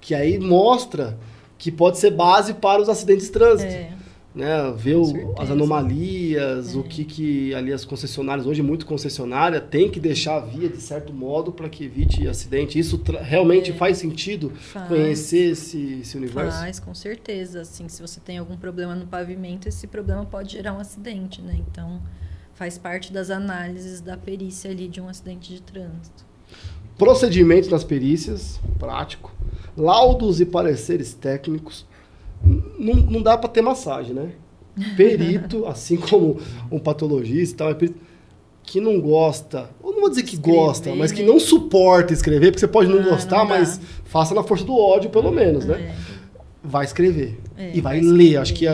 que aí mostra que pode ser base para os acidentes de trânsito. É, Né? Ver o- as anomalias, É. o que, que ali as concessionárias, hoje muito concessionária, tem que deixar a via de certo modo para que evite acidente. Isso realmente É. faz sentido faz, conhecer esse, esse universo? Faz, com certeza. Assim, se você tem algum problema no pavimento, esse problema pode gerar um acidente, né? Então, faz parte das análises da perícia ali de um acidente de trânsito. Procedimentos nas perícias, prático. Laudos e pareceres técnicos. Não, não dá para ter massagem, né? Perito, assim como um patologista e tal, é perito que não gosta, ou não vou dizer que Escrever, gosta, mas que não suporta escrever, porque você pode não Ah, gostar, não mas faça na força do ódio, pelo menos, né? Vai escrever. É, e vai, vai ler. escrever. Acho que a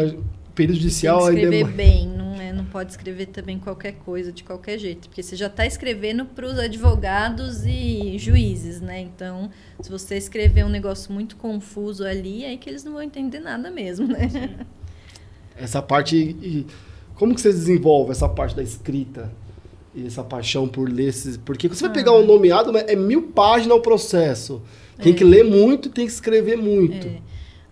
período Tem judicial que ainda é escrever mais- bem, não, é, pode escrever também qualquer coisa, de qualquer jeito. Porque você já está escrevendo para os advogados e juízes, né? Então, se você escrever um negócio muito confuso ali, é aí que eles não vão entender nada mesmo, né? Essa parte. e como que você desenvolve essa parte da escrita? E essa paixão por ler esses. Porque você vai pegar Ah. um nomeado, mas é mil páginas o processo. Tem que ler muito e tem que escrever muito. É.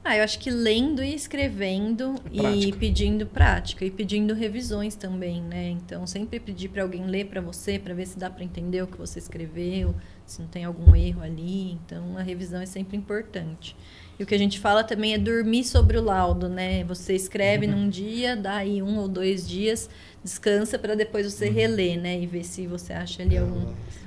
Ah, eu acho que lendo e escrevendo e Prática. pedindo prática e pedindo revisões também, né? Então, sempre pedir para alguém ler para você, para ver se dá para entender o que você escreveu, se não tem algum erro ali. Então, a revisão é sempre importante. E o que a gente fala também é dormir sobre o laudo, né? Você escreve num dia, dá aí um ou dois dias, descansa para depois você reler, né? E ver se você acha ali algum,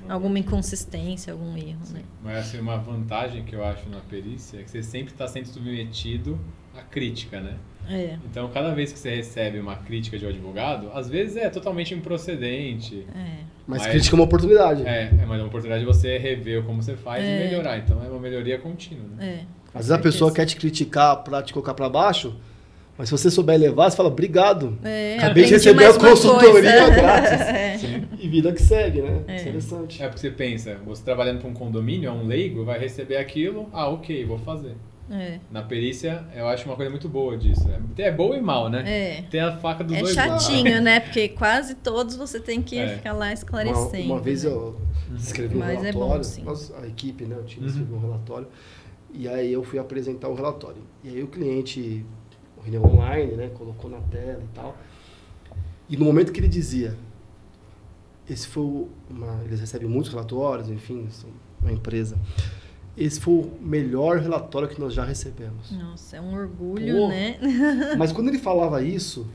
alguma inconsistência, algum erro, né? Mas assim, uma vantagem que eu acho na perícia é que você sempre está sendo submetido à crítica, né? É, Então, cada vez que você recebe uma crítica de um advogado, às vezes é totalmente improcedente. é. Mas, Mas- crítica é uma oportunidade. É, é mais uma oportunidade de você rever como você faz É. e melhorar. Então, é uma melhoria contínua, né? É, Às vezes a pessoa quer te criticar pra te colocar pra baixo, mas se você souber levar, você fala, obrigado. É, Acabei de receber a uma consultoria coisa. grátis. É. E vida que segue, né? É. Interessante. É porque você pensa, você trabalhando para um condomínio, é um leigo, vai receber aquilo, ah, ok, vou fazer. É. Na perícia, eu acho uma coisa muito boa disso. né? É boa e mal, né? É. Tem a faca dos É dois lados. chatinho, né? Porque quase todos você tem que É. ficar lá Uma, esclarecendo. uma vez né? eu escrevi um Mas é relatório, bom, sim. nós- a equipe, né, o time Uhum. escreveu um relatório, E aí eu fui apresentar o relatório. E aí o cliente, reunião online, né, colocou na tela e tal. E no momento que ele dizia, esse foi uma, eles recebem muitos relatórios, enfim, são uma empresa. Esse foi o melhor relatório que nós já recebemos. Nossa, é um orgulho, Pô, né? Mas quando ele falava isso,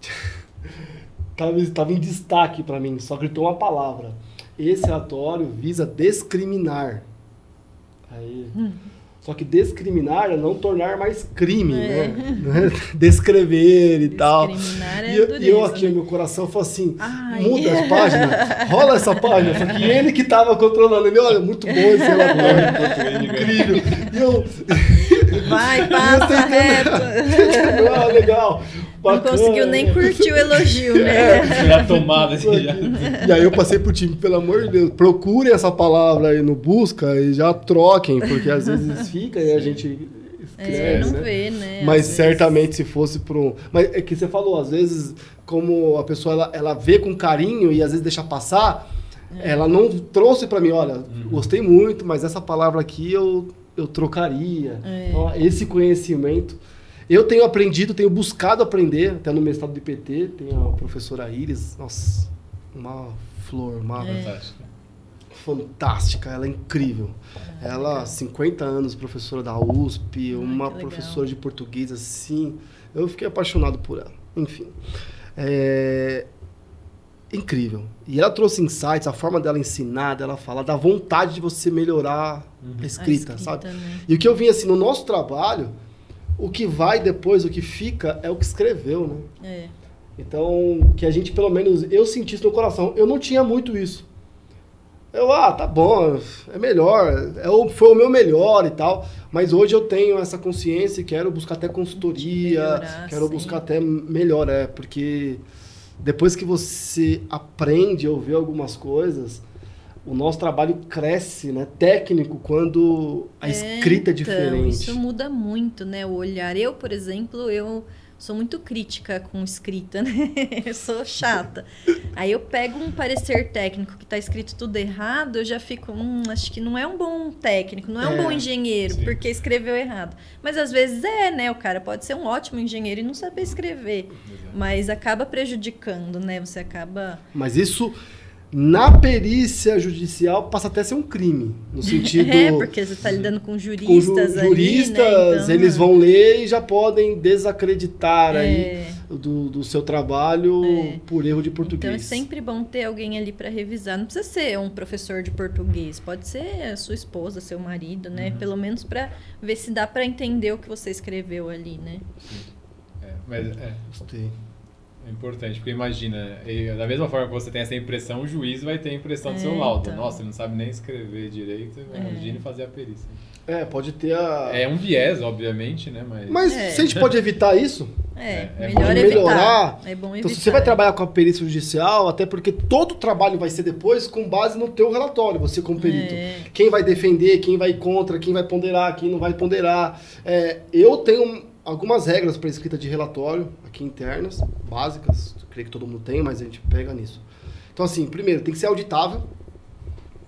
estava em destaque para mim, só gritou uma palavra. Esse relatório visa discriminar. Aí, Só que discriminar é não tornar mais crime, É. né? Não é Descrever e tal. Discriminar é E eu, e eu aqui, né? meu coração falou assim, Ai. muda as páginas, rola essa página. Só que ele que estava controlando. Ele, olha, muito bom esse relatório, incrível. E eu, Vai, passa reto. ah, legal, Não bacana. conseguiu nem curtir o elogio, né? Já tomada assim já. E aí eu passei pro time, pelo amor de Deus, procurem essa palavra aí no busca e já troquem, porque às vezes fica e a gente esquece, É, não né? vê, né? Mas às vezes. certamente se fosse para um... Mas é que você falou, às vezes, como a pessoa ela, ela vê com carinho e às vezes deixa passar, É. ela não trouxe para mim, olha, Uhum. gostei muito, mas essa palavra aqui eu, eu trocaria. É. Então, esse conhecimento... Eu tenho aprendido, tenho buscado aprender, até no mestrado do IPT, tem a professora Iris, nossa, uma flor, uma É. Fantástica, ela é incrível. ela, 50 anos, professora da USP, uma que legal. professora de português assim. Eu fiquei apaixonado por ela. Enfim. É... Incrível. E ela trouxe insights, a forma dela ensinar, dela falar, da vontade de você melhorar a, escrita, A sabe? né? E o que eu vi assim, no nosso trabalho, o que vai depois, o que fica, é o que escreveu, né? É. Então, que a gente, pelo menos, eu senti isso no coração. Eu não tinha muito isso. Eu, ah, tá bom, é melhor, é o, foi o meu melhor e tal. Mas hoje eu tenho essa consciência e quero buscar até consultoria, Melhorar, quero sim. buscar até melhor, é, porque depois que você aprende a ouvir algumas coisas, o nosso trabalho cresce, né? Técnico, quando a escrita é então, diferente. Isso muda muito, né? O olhar. Eu, por exemplo, eu sou muito crítica com escrita, né? Eu sou chata. Aí eu pego um parecer técnico que tá escrito tudo errado, eu já fico, hum, acho que não é um bom técnico, não é, um É, bom engenheiro, sim. porque escreveu errado. Mas às vezes é, né? O cara pode ser um ótimo engenheiro e não saber escrever. Mas acaba prejudicando, né? Você acaba. Mas isso, na perícia judicial, passa até a ser um crime. No sentido. É, porque você está lidando com com ju- juristas ali, juristas, né? Então, eles vão ler e já podem desacreditar aí É. do, do seu trabalho É. por erro de português. Então é sempre bom ter alguém ali para revisar. Não precisa ser um professor de português, pode ser a sua esposa, seu marido, né? Uhum. Pelo menos para ver se dá para entender o que você escreveu ali, né? É, mas é, Gostei. É importante, porque imagina, da mesma forma que você tem essa impressão, o juiz vai ter a impressão do É, seu laudo. então. Nossa, ele não sabe nem escrever direito, imagine fazer a perícia. É, pode ter a. É um viés, obviamente, né? Mas, Mas É. se a gente pode evitar isso, É, É, é melhor evitar. melhorar. É bom evitar. então se você vai trabalhar com a perícia judicial, até porque todo o trabalho vai ser depois com base no teu relatório, você como perito. É. Quem vai defender, quem vai contra, quem vai ponderar, quem não vai ponderar. É, eu tenho algumas regras para escrita de relatório aqui internas, básicas, creio que todo mundo tem, mas a gente pega nisso. Então, assim, primeiro, tem que ser auditável.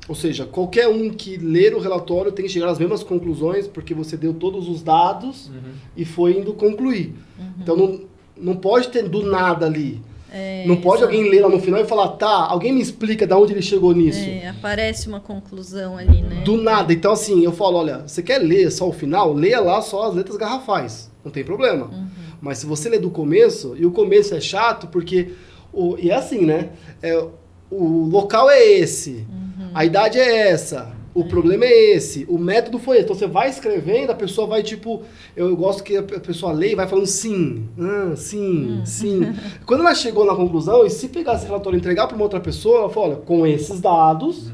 Ou seja, qualquer um que ler o relatório tem que chegar às mesmas conclusões, porque você deu todos os dados Uhum. e foi indo concluir. Então, não, não pode ter do nada ali. É, não pode alguém ler lá no final e falar, tá, alguém me explica de onde ele chegou nisso. É, aparece uma conclusão ali, né? Do nada. Então, assim, eu falo, olha, você quer ler só o final? Leia lá só as letras garrafais. Não tem problema. Uhum. Mas se você ler do começo, e o começo é chato, porque. O, e é assim, né? É, o local é esse, Uhum. a idade é essa, o problema é esse, o método foi esse. Então você vai escrevendo, a pessoa vai tipo. Eu gosto que a pessoa lê e vai falando sim, ah, sim, sim. Quando ela chegou na conclusão, e se pegar esse relatório e entregar para uma outra pessoa, ela fala: olha, com esses dados,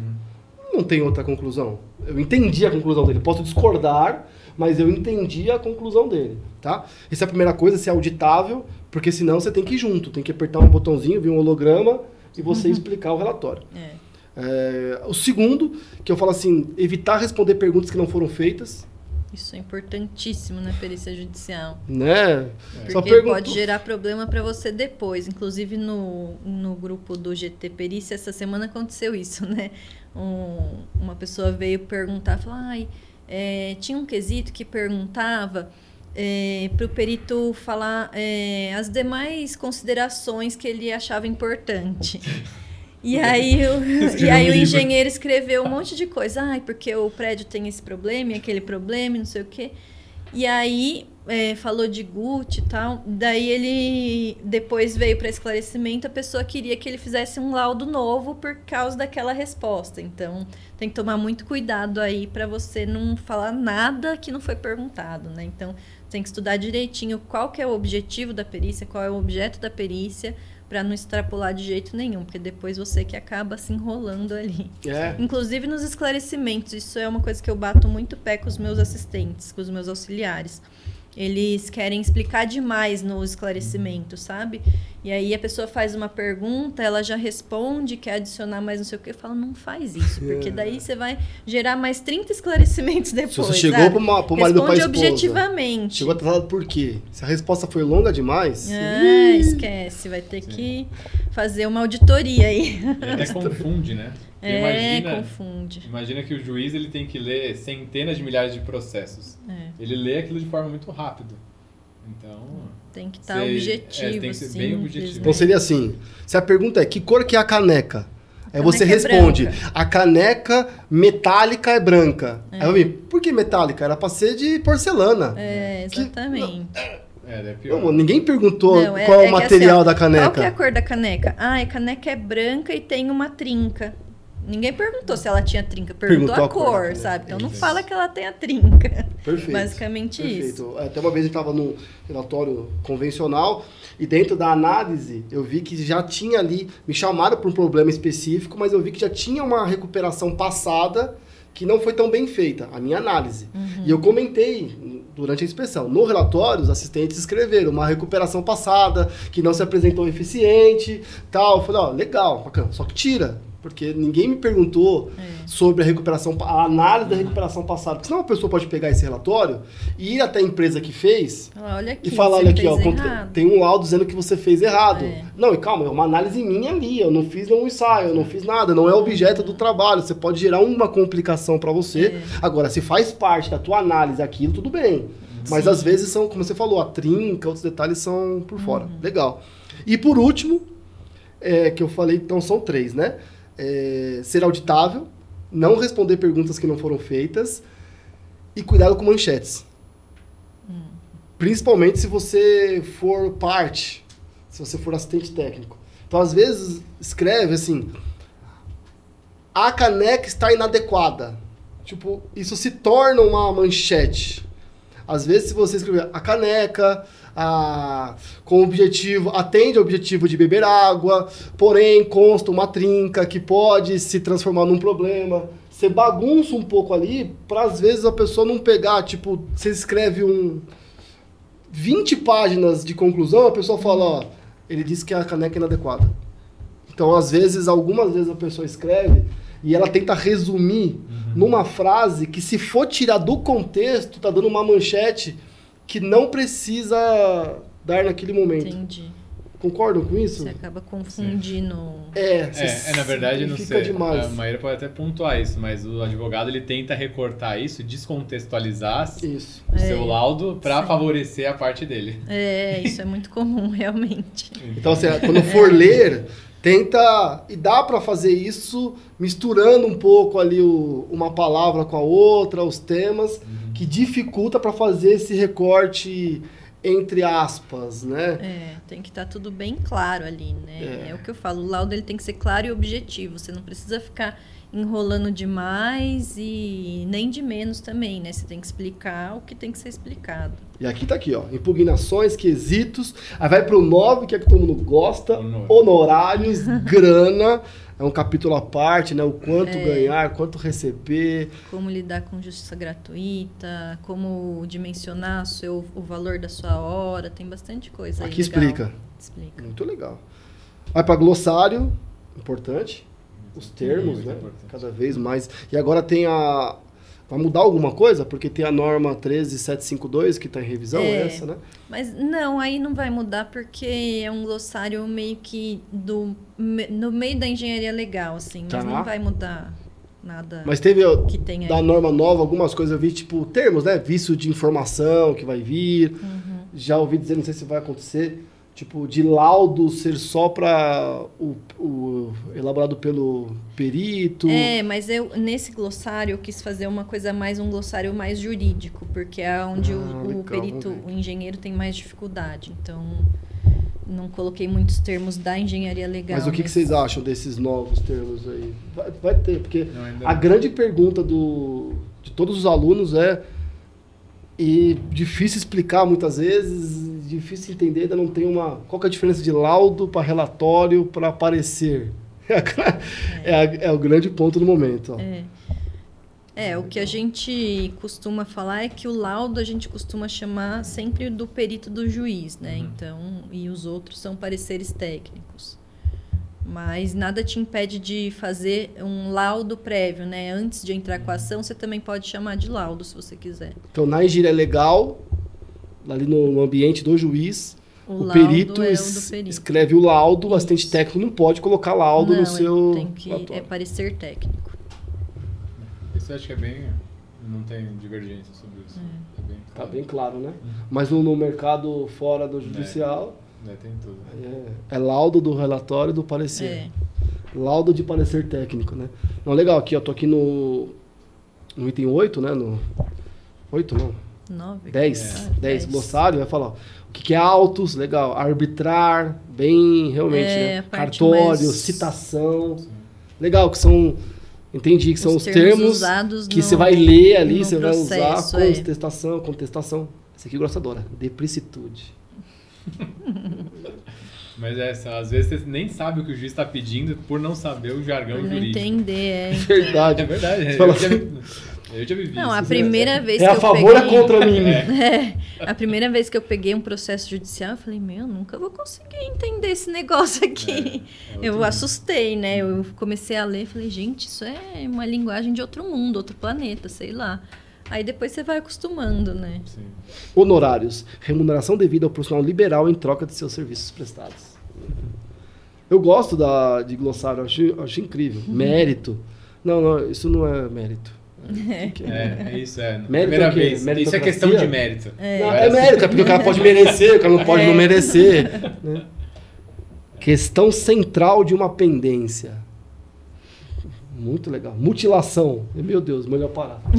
não tem outra conclusão. Eu entendi a conclusão dele. Posso discordar, mas eu entendi a conclusão dele, tá? Essa é a primeira coisa, ser auditável, porque senão você tem que ir junto, tem que apertar um botãozinho, vir um holograma e você explicar o relatório. É. É, o segundo, que eu falo assim, evitar responder perguntas que não foram feitas, Isso é importantíssimo na perícia judicial. né? Porque perguntou- pode gerar problema para você depois. Inclusive no, no grupo do GT Perícia, essa semana aconteceu isso, né? Um- uma pessoa veio perguntar, falou, ai, é, tinha um quesito que perguntava é, para o perito falar é, as demais considerações que ele achava importante. E aí, o, e aí o engenheiro escreveu um monte de coisa. Ai, porque o prédio tem esse problema e aquele problema e não sei o quê. E aí é, falou de Gucci e tal. Daí ele depois veio para esclarecimento. A pessoa queria que ele fizesse um laudo novo por causa daquela resposta. Então tem que tomar muito cuidado aí para você não falar nada que não foi perguntado, né? Então tem que estudar direitinho qual que é o objetivo da perícia, qual é o objeto da perícia para não extrapolar de jeito nenhum, porque depois você que acaba se enrolando ali. É. Inclusive nos esclarecimentos, isso é uma coisa que eu bato muito pé com os meus assistentes, com os meus auxiliares. Eles querem explicar demais no esclarecimento, sabe? E aí a pessoa faz uma pergunta, ela já responde, quer adicionar mais não sei o que, eu falo, não faz isso, porque daí você vai gerar mais 30 esclarecimentos depois. Se você chegou para pro marido Responde pra esposa, objetivamente. Chegou atrasado por quê? Se a resposta foi longa demais. É, esquece, vai ter Sim. que fazer uma auditoria aí. E até confunde, né? É, imagina, confunde. Imagina que o juiz ele tem que ler centenas de milhares de processos. É. Ele lê aquilo de forma muito rápida. Então. Tem que estar tá objetivo. É, tem que ser simples, bem objetivo. Então seria assim: se a pergunta é que cor que é a caneca? Aí você é responde, é a caneca metálica é branca. É. Aí eu vi, por que metálica? Era pra ser de porcelana. É, exatamente. Que, é, é não, ninguém perguntou não, é, qual é, o material assim, da caneca. Qual é a cor da caneca? Ah, a caneca é branca e tem uma trinca. Ninguém perguntou se ela tinha trinca, perguntou, perguntou a, cor, cor sabe? Então não fala que ela tem a trinca. Perfeito. Basicamente Perfeito. isso. Até uma vez gente estava num relatório convencional e dentro da análise eu vi que já tinha ali, me chamaram para um problema específico, mas eu vi que já tinha uma recuperação passada que não foi tão bem feita, a minha análise. Uhum. E eu comentei durante a inspeção. No relatório, os assistentes escreveram uma recuperação passada, que não se apresentou eficiente, tal. Eu falei, ó, legal, bacana, só que tira porque ninguém me perguntou é. sobre a recuperação, a análise da recuperação passada. Porque senão uma pessoa pode pegar esse relatório e ir até a empresa que fez aqui, e falar, olha aqui, ó, tem um laudo dizendo que você fez errado. É. Não, e calma, é uma análise minha ali, eu não fiz nenhum ensaio, eu não fiz nada, não é objeto do trabalho, você pode gerar uma complicação para você. É. Agora, se faz parte da tua análise aquilo, tudo bem. Mas Sim. às vezes são, como você falou, a trinca, outros detalhes são por fora. Uhum. Legal. E por último, é, que eu falei, então são três, né? É, ser auditável, não responder perguntas que não foram feitas e cuidado com manchetes. Hum. Principalmente se você for parte, se você for assistente técnico. Então, às vezes, escreve assim: a caneca está inadequada. Tipo, isso se torna uma manchete. Às vezes, se você escrever a caneca a, com o objetivo, atende ao objetivo de beber água, porém consta uma trinca que pode se transformar num problema. Você bagunça um pouco ali para às vezes a pessoa não pegar, tipo, você escreve um 20 páginas de conclusão, a pessoa fala, ó, ele disse que a caneca é inadequada. Então, às vezes, algumas vezes a pessoa escreve e ela tenta resumir uhum. numa frase que se for tirar do contexto, tá dando uma manchete que não precisa dar naquele momento. Entendi. Concordam com isso? Você acaba confundindo. É, é, é, na verdade, não sei. Demais. A Maíra pode até pontuar isso, mas o advogado ele tenta recortar isso, descontextualizar isso. o seu é. laudo para favorecer a parte dele. É, isso é muito comum, realmente. Então, assim, quando for ler, tenta. E dá para fazer isso misturando um pouco ali o, uma palavra com a outra, os temas. Uhum que dificulta para fazer esse recorte entre aspas, né? É, tem que estar tá tudo bem claro ali, né? É. é. o que eu falo, o laudo ele tem que ser claro e objetivo. Você não precisa ficar enrolando demais e nem de menos também, né? Você tem que explicar o que tem que ser explicado. E aqui tá aqui, ó, impugnações, quesitos, aí vai pro 9, que é que todo mundo gosta, honorários, grana, é um capítulo à parte, né? O quanto é. ganhar, quanto receber. Como lidar com justiça gratuita, como dimensionar o, seu, o valor da sua hora, tem bastante coisa Aqui explica. Explica. Muito legal. Vai para glossário, importante. Os termos, né? Importante. Cada vez mais. E agora tem a, Vai mudar alguma coisa? Porque tem a norma 13752 que está em revisão, é, essa, né? Mas não, aí não vai mudar porque é um glossário meio que do, no meio da engenharia legal, assim. Mas tá. não vai mudar nada Mas teve que tenha. da norma nova algumas coisas eu vi, tipo, termos, né? Vício de informação que vai vir. Uhum. Já ouvi dizer, não sei se vai acontecer, tipo, de laudo ser só para o, o elaborado pelo perito. É, mas eu nesse glossário eu quis fazer uma coisa mais um glossário mais jurídico, porque é onde Ah, o, o legal, perito, o engenheiro tem mais dificuldade. Então não coloquei muitos termos da engenharia legal. Mas o que, que nesse- vocês acham desses novos termos aí? Vai, vai ter, porque Não, a não. grande pergunta do, de todos os alunos é e difícil explicar muitas vezes, difícil entender, ainda não tem uma. Qual é a diferença de laudo para relatório para parecer? É, a- é o grande ponto do momento. Ó. É. É, o que a gente costuma falar é que o laudo a gente costuma chamar sempre do perito do juiz, né? Uhum. Então, e os outros são pareceres técnicos. Mas nada te impede de fazer um laudo prévio, né? Antes de entrar com a ação, você também pode chamar de laudo, se você quiser. Então, na engenharia legal, ali no, ambiente do juiz, O, o, laudo perito, é es- perito. escreve o laudo, o assistente Isso. técnico não pode colocar laudo Não, no seu. Tem que, é parecer técnico. Isso eu acho que é bem. Não tem divergência sobre isso. É bem Tá claro. bem claro, né? Mas no, no mercado fora do judicial, É, tem tudo. é, é laudo do relatório e do parecer. É. Laudo de parecer técnico, né? Não, legal, aqui, ó, tô aqui no, no item 8, né? No 8, não, Nove. 10, Ah, 10, dez. glossário, vai falar, ó, o que, que é autos, legal, arbitrar, bem, realmente, É, né? Cartório, mais- citação, legal, que são, entendi que são os, termos termos usados que no- você vai ler ali, você vai usar é. contestação, contestação. Esse aqui eu gosto adora, deplicitude. Mas é, só, às vezes você nem sabe o que o juiz está pedindo por não saber o jargão não jurídico. entender, é. Verdade. É verdade. Você Eu fala assim- eu já vivi Não, isso. a primeira vez É que a eu favor ou peguei... é contra mim? É, a primeira vez que eu peguei um processo judicial, eu falei, meu, nunca vou conseguir entender esse negócio aqui. É, é eu assustei, né? Eu comecei a ler e falei, gente, isso é uma linguagem de outro mundo, outro planeta, sei lá. Aí depois você vai acostumando, né? Sim. Honorários. Remuneração devida ao profissional liberal em troca de seus serviços prestados. Eu gosto da, de glossário, eu acho, eu acho incrível. Uhum. Mérito. Não, não, isso não é mérito. Que É, é isso, é. Mérito Primeira é vez. Isso é questão de mérito. Não, é mérito, é porque o cara pode merecer, o cara não pode É. não merecer. né? Questão central de uma pendência. Muito legal. Mutilação. Meu Deus, melhor parar.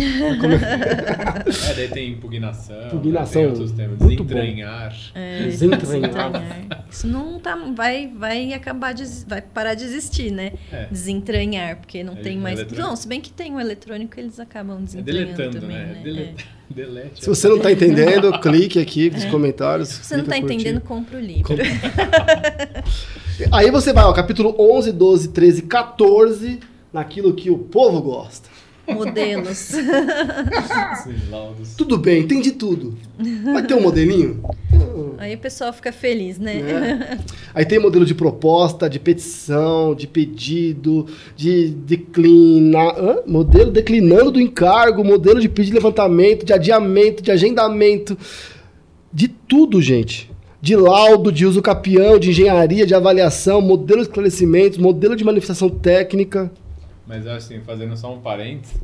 É, daí tem impugnação. né, Impugnação, Tem outros temas. Desentranhar. É, Desentranhar. desentranhar. Isso não tá, vai, vai acabar de, vai parar de existir, né? É. Desentranhar, porque não É, tem mais. eletrônico. Não, se bem que tem o eletrônico, eles acabam É desentranhando deletando, também, né? né? Deleta, É. delete. Se você não está entendendo, clique aqui nos comentários. Se você não tá curtir. entendendo, compra o livro. Aí você vai, ó, capítulo 11, 12, 13, 14, naquilo que o povo gosta. Modelos. Tudo bem, entendi tudo. Vai ter um modelinho? Aí o pessoal fica feliz, né? É. Aí tem modelo de proposta, de petição, de pedido, de declinar. hã? Modelo declinando do encargo, modelo de pedido de levantamento, de adiamento, de agendamento. De tudo, gente. De laudo, de uso capião, de engenharia, de avaliação, modelo de esclarecimentos, modelo de manifestação técnica. Mas assim, fazendo só um parênteses,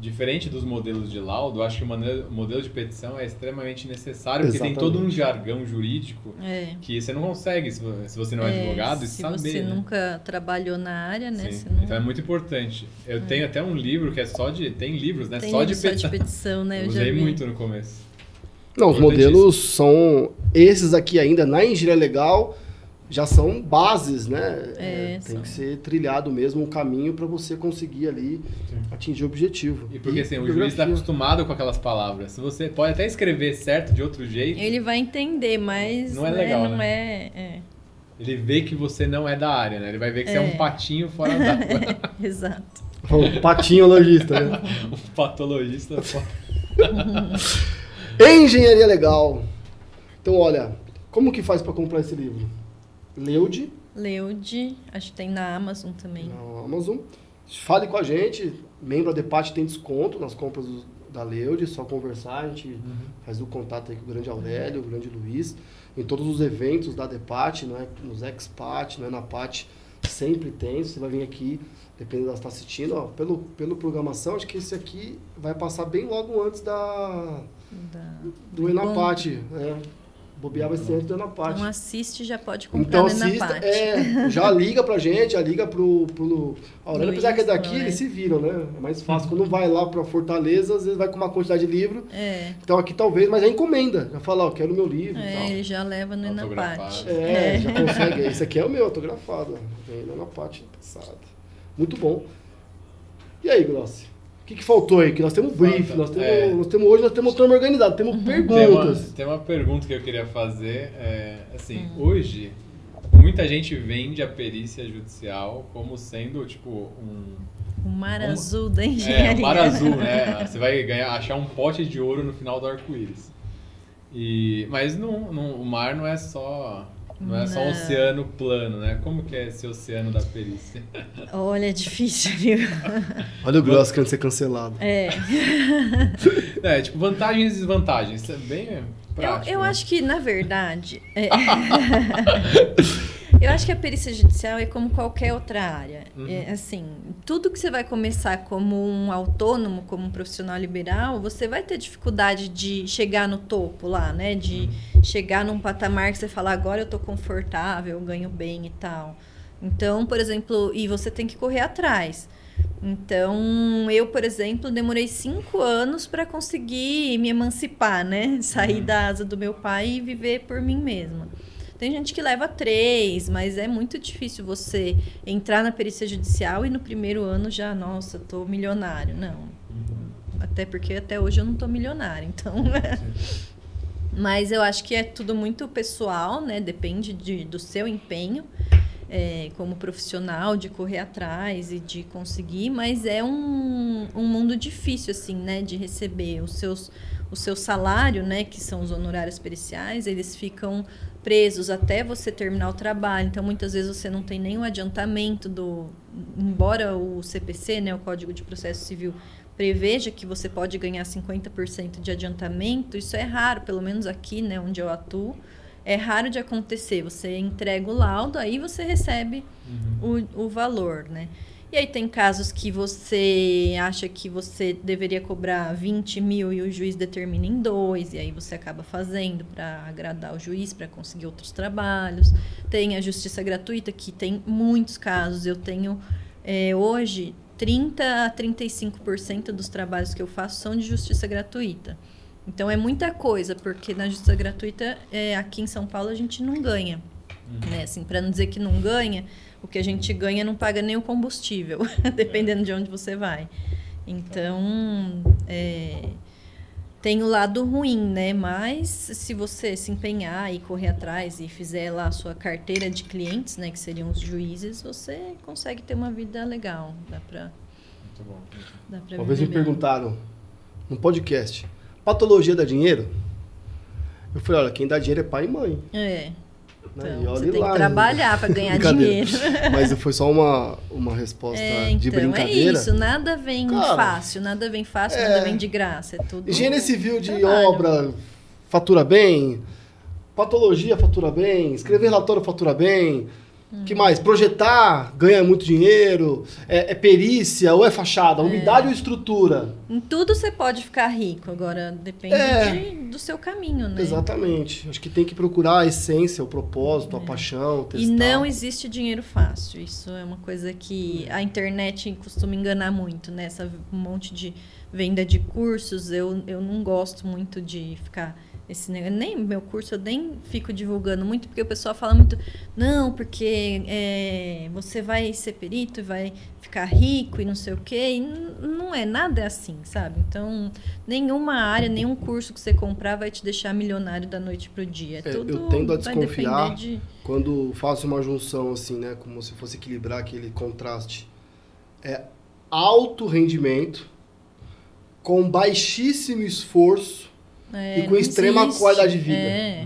diferente dos modelos de laudo, eu acho que o modelo de petição é extremamente necessário, porque tem todo um Exatamente. jargão jurídico É. que você não consegue, se vo- se você não é, É, advogado, se saber. você né? nunca trabalhou na área, né? Não... Então é muito importante. Eu tenho até um livro que é só de. Tem livros, né? Tem só, de só de petição. né? Eu usei vi. muito no começo. Não, os modelos são. Esses aqui ainda na engenharia legal já são bases, né? É, tem são. que ser trilhado mesmo um caminho para você conseguir ali atingir o objetivo. E porque assim, o juiz bibliografia. está acostumado com aquelas palavras. Se você pode até escrever certo de outro jeito, Ele vai entender, mas Não é né, legal, não né? é, é. ele vê que você não é da área, né? Ele vai ver que você é É. um patinho fora d'água. Exato. O patinologista, né? um patologista. fora- Engenharia legal. Então, olha, como que faz para comprar esse livro? Leude, Leude, acho que tem na Amazon também. na Amazon. Fale com a gente. Membro da Depate tem desconto nas compras do- da Leude. É só conversar. A gente faz o contato aí com o grande Aurélio, o grande Luiz. Em todos os eventos da Depate, não é? nos Expat, não é? na Pat. Sempre tem. Você vai vir aqui, dependendo da está assistindo, ó, pelo, pelo programação, acho que esse aqui vai passar bem logo antes da, Da- do Enapate. É. Bobear vai ser antes do Enapate. Então assiste já pode comprar Então né, na assista, parte. é, já liga pra gente, já liga pro. pro a Aurélio, apesar que é daqui, né? eles se viram, né? É mais fácil. Quando vai lá pra Fortaleza, às vezes vai com uma quantidade de livro. É, Então aqui talvez, mas é encomenda. Já fala, ó, quero o meu livro e é, tal. ele já leva no Autografado. Enapate. É, já consegue. Esse aqui é o meu autografado. Vem lá na parte passada. Muito bom. E aí, Grossi? O que, que faltou aí? Que nós temos brief, Falta, nós temos, é. nós temos hoje nós temos um trama organizado, temos Uhum. Tem uma, perguntas. tem uma pergunta que eu queria fazer. É, assim, Hum. hoje, muita gente vende a perícia judicial como sendo, tipo, um... O mar Como- azul da É, engenharia. um mar azul, né? Você vai ganhar, achar um pote de ouro no final do arco-íris. E, mas não, não- o mar não é só... Não é só um oceano plano, né? Como que é esse oceano da perícia? Olha, é difícil, viu? Olha o Grossi querendo ser cancelado. É. É, tipo, vantagens e desvantagens. Isso é bem Eu, prático. eu né? acho que, na verdade. é- eu acho que a perícia judicial é como qualquer outra área. Uhum. É, assim, tudo que você vai começar como um autônomo, como um profissional liberal, você vai ter dificuldade de chegar no topo lá, né? De chegar num patamar que você fala, agora eu tô confortável, eu ganho bem e tal. Então, por exemplo, e você tem que correr atrás. Então, eu, por exemplo, demorei cinco anos para conseguir me emancipar, né? Sair Uhum. da asa do meu pai e viver por mim mesma. Tem gente que leva três, mas é muito difícil você entrar na perícia judicial e no primeiro ano já, nossa, tô milionário. Não. Uhum. Até porque até hoje eu não tô milionário, então. Mas eu acho que é tudo muito pessoal, né? Depende de, do seu empenho é, como profissional, de correr atrás e de conseguir, mas é um, um mundo difícil, assim, né? De receber os seus, o seu salário, né? Que são os honorários periciais, eles ficam presos até você terminar o trabalho. Então, muitas vezes você não tem nenhum adiantamento do... Embora o CPC, né? O Código de Processo Civil preveja que você pode ganhar 50% de adiantamento, isso é raro, pelo menos aqui, né, onde eu atuo, é raro de acontecer. Você entrega o laudo, aí você recebe Uhum. o, o valor, né? E aí tem casos que você acha que você deveria cobrar 20 mil e o juiz determina em dois, e aí você acaba fazendo para agradar o juiz, para conseguir outros trabalhos. Tem a justiça gratuita, que tem muitos casos. Eu tenho é, hoje 30 a 35% dos trabalhos que eu faço são de justiça gratuita. Então é muita coisa, porque na justiça gratuita, é, aqui em São Paulo, a gente não ganha. Né? Assim, para não dizer que não ganha, o que a gente ganha não paga nem o combustível, dependendo de onde você vai. Então, é, tem o lado ruim, né? Mas se você se empenhar e correr atrás e fizer lá a sua carteira de clientes, né? Que seriam os juízes, você consegue ter uma vida legal. Dá pra, Muito bom. dá pra Uma vez me bem. perguntaram no podcast, patologia dá dinheiro? Eu falei, olha, quem dá dinheiro é pai e mãe. É. Né? Então, você tem lá, que trabalhar para ganhar dinheiro. Mas foi só uma, uma resposta É, de então, é brincadeira. isso. Nada vem Cara, fácil, nada vem fácil, é. nada vem de graça. É tudo. Higiene civil de trabalho. obra fatura bem, patologia fatura bem, escrever relatório fatura bem. Hum. que mais? Projetar ganha muito dinheiro, é, é perícia ou é fachada, umidade ou estrutura. Em tudo você pode ficar rico, agora depende É. de- do seu caminho, né? Exatamente. Acho que tem que procurar a essência, o propósito, a paixão, testar. É. E não existe dinheiro fácil. Isso é uma coisa que a internet costuma enganar muito, né? Essa um monte de venda de cursos, eu, eu não gosto muito de ficar esse negócio. Nem meu curso eu nem fico divulgando muito, porque o pessoal fala muito, não, porque é, você vai ser perito e vai ficar rico e não sei o quê. E não é nada é assim, sabe? Então, nenhuma área, nenhum curso que você comprar vai te deixar milionário da noite pro dia. É, eu Tudo tendo a desconfiar de Quando faço uma junção assim, né, como se fosse equilibrar aquele contraste, é alto rendimento com baixíssimo esforço É, e com extrema existe. qualidade de vida. É.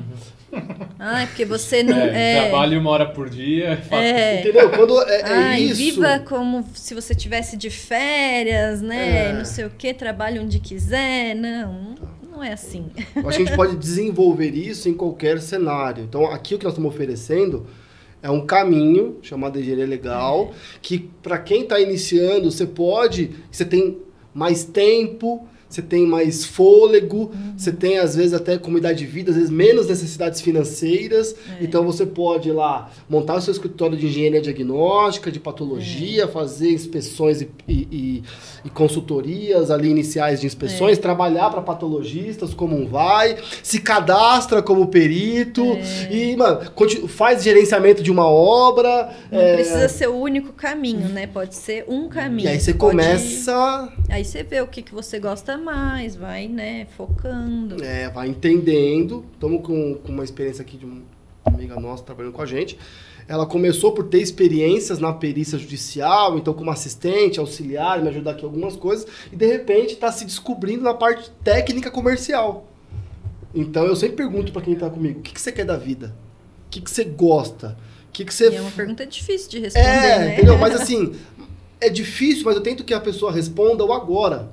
Ah, é porque você não. É, É, Trabalhe uma hora por dia. faça- é. Entendeu? Quando é, é Ai, isso. viva como se você tivesse de férias, né? É. Não sei o que, trabalhe onde quiser. Não, não é assim. Eu acho que a gente pode desenvolver isso em qualquer cenário. Então, aqui o que nós estamos oferecendo É um caminho chamado engenharia legal, que para quem está iniciando, você pode, você tem mais tempo, você tem mais fôlego, você tem às vezes até comunidade de vida, às vezes menos necessidades financeiras. Então você pode ir lá montar o seu escritório de engenharia diagnóstica, de patologia, fazer inspeções e, e- e- consultorias ali iniciais de inspeções, trabalhar para patologistas como um vai, se cadastra como perito e mano, faz gerenciamento de uma obra. Não é, precisa ser o único caminho, né? Pode ser um caminho. e aí você Pode- começa Aí você vê o que, que você gosta mais, vai, né, focando. É, vai entendendo. Estamos com, com uma experiência aqui de uma amiga nossa trabalhando com a gente. Ela começou por ter experiências na perícia judicial, então como assistente, auxiliar, me ajudar aqui em algumas coisas, e de repente está se descobrindo na parte técnica comercial. Então eu sempre pergunto para quem está comigo, o que, que você quer da vida? O que, que você gosta? O que, que você... E é uma pergunta difícil de responder, É, né? entendeu? Mas assim, é difícil, mas eu tento que a pessoa responda o agora.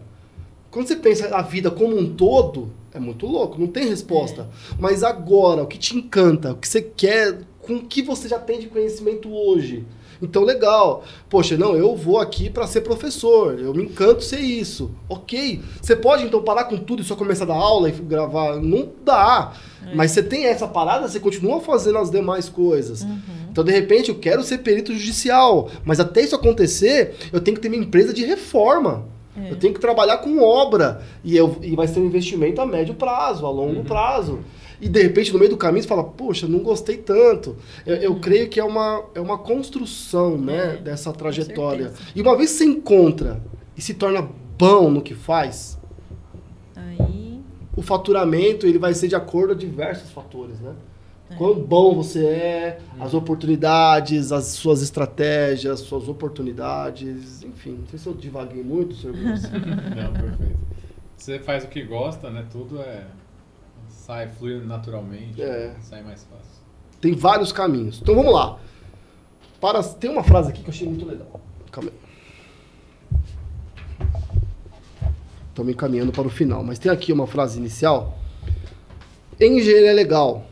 Quando você pensa a vida como um todo, é muito louco, não tem resposta. Mas agora, o que te encanta, o que você quer, com o que você já tem de conhecimento hoje. Então, legal. Poxa, não, eu vou aqui para ser professor, eu me encanto ser isso. Ok. Você pode então parar com tudo e só começar a dar aula e gravar? Não dá. Mas você tem essa parada, você continua fazendo as demais coisas. Então, de repente, eu quero ser perito judicial, mas até isso acontecer, eu tenho que ter minha empresa de reforma. Eu tenho que trabalhar com obra. E, eu, e vai ser um investimento a médio prazo, a longo prazo. E de repente, no meio do caminho, você fala, poxa, não gostei tanto. Eu, eu creio que é uma, é uma construção né, É, dessa trajetória. E uma vez que você encontra e se torna bom no que faz, Aí, o faturamento ele vai ser de acordo a diversos fatores, né? Quão bom você é, as oportunidades, as suas estratégias, suas oportunidades, enfim. Não sei se eu divaguei muito, senhor. Não, perfeito. Você faz o que gosta, né? Tudo é. Sai, flui naturalmente. É. Sai mais fácil. Tem vários caminhos. Então vamos lá. Para, tem uma frase aqui que eu achei muito legal. Calma aí. Estou me encaminhando para o final, mas tem aqui uma frase inicial. Engenharia legal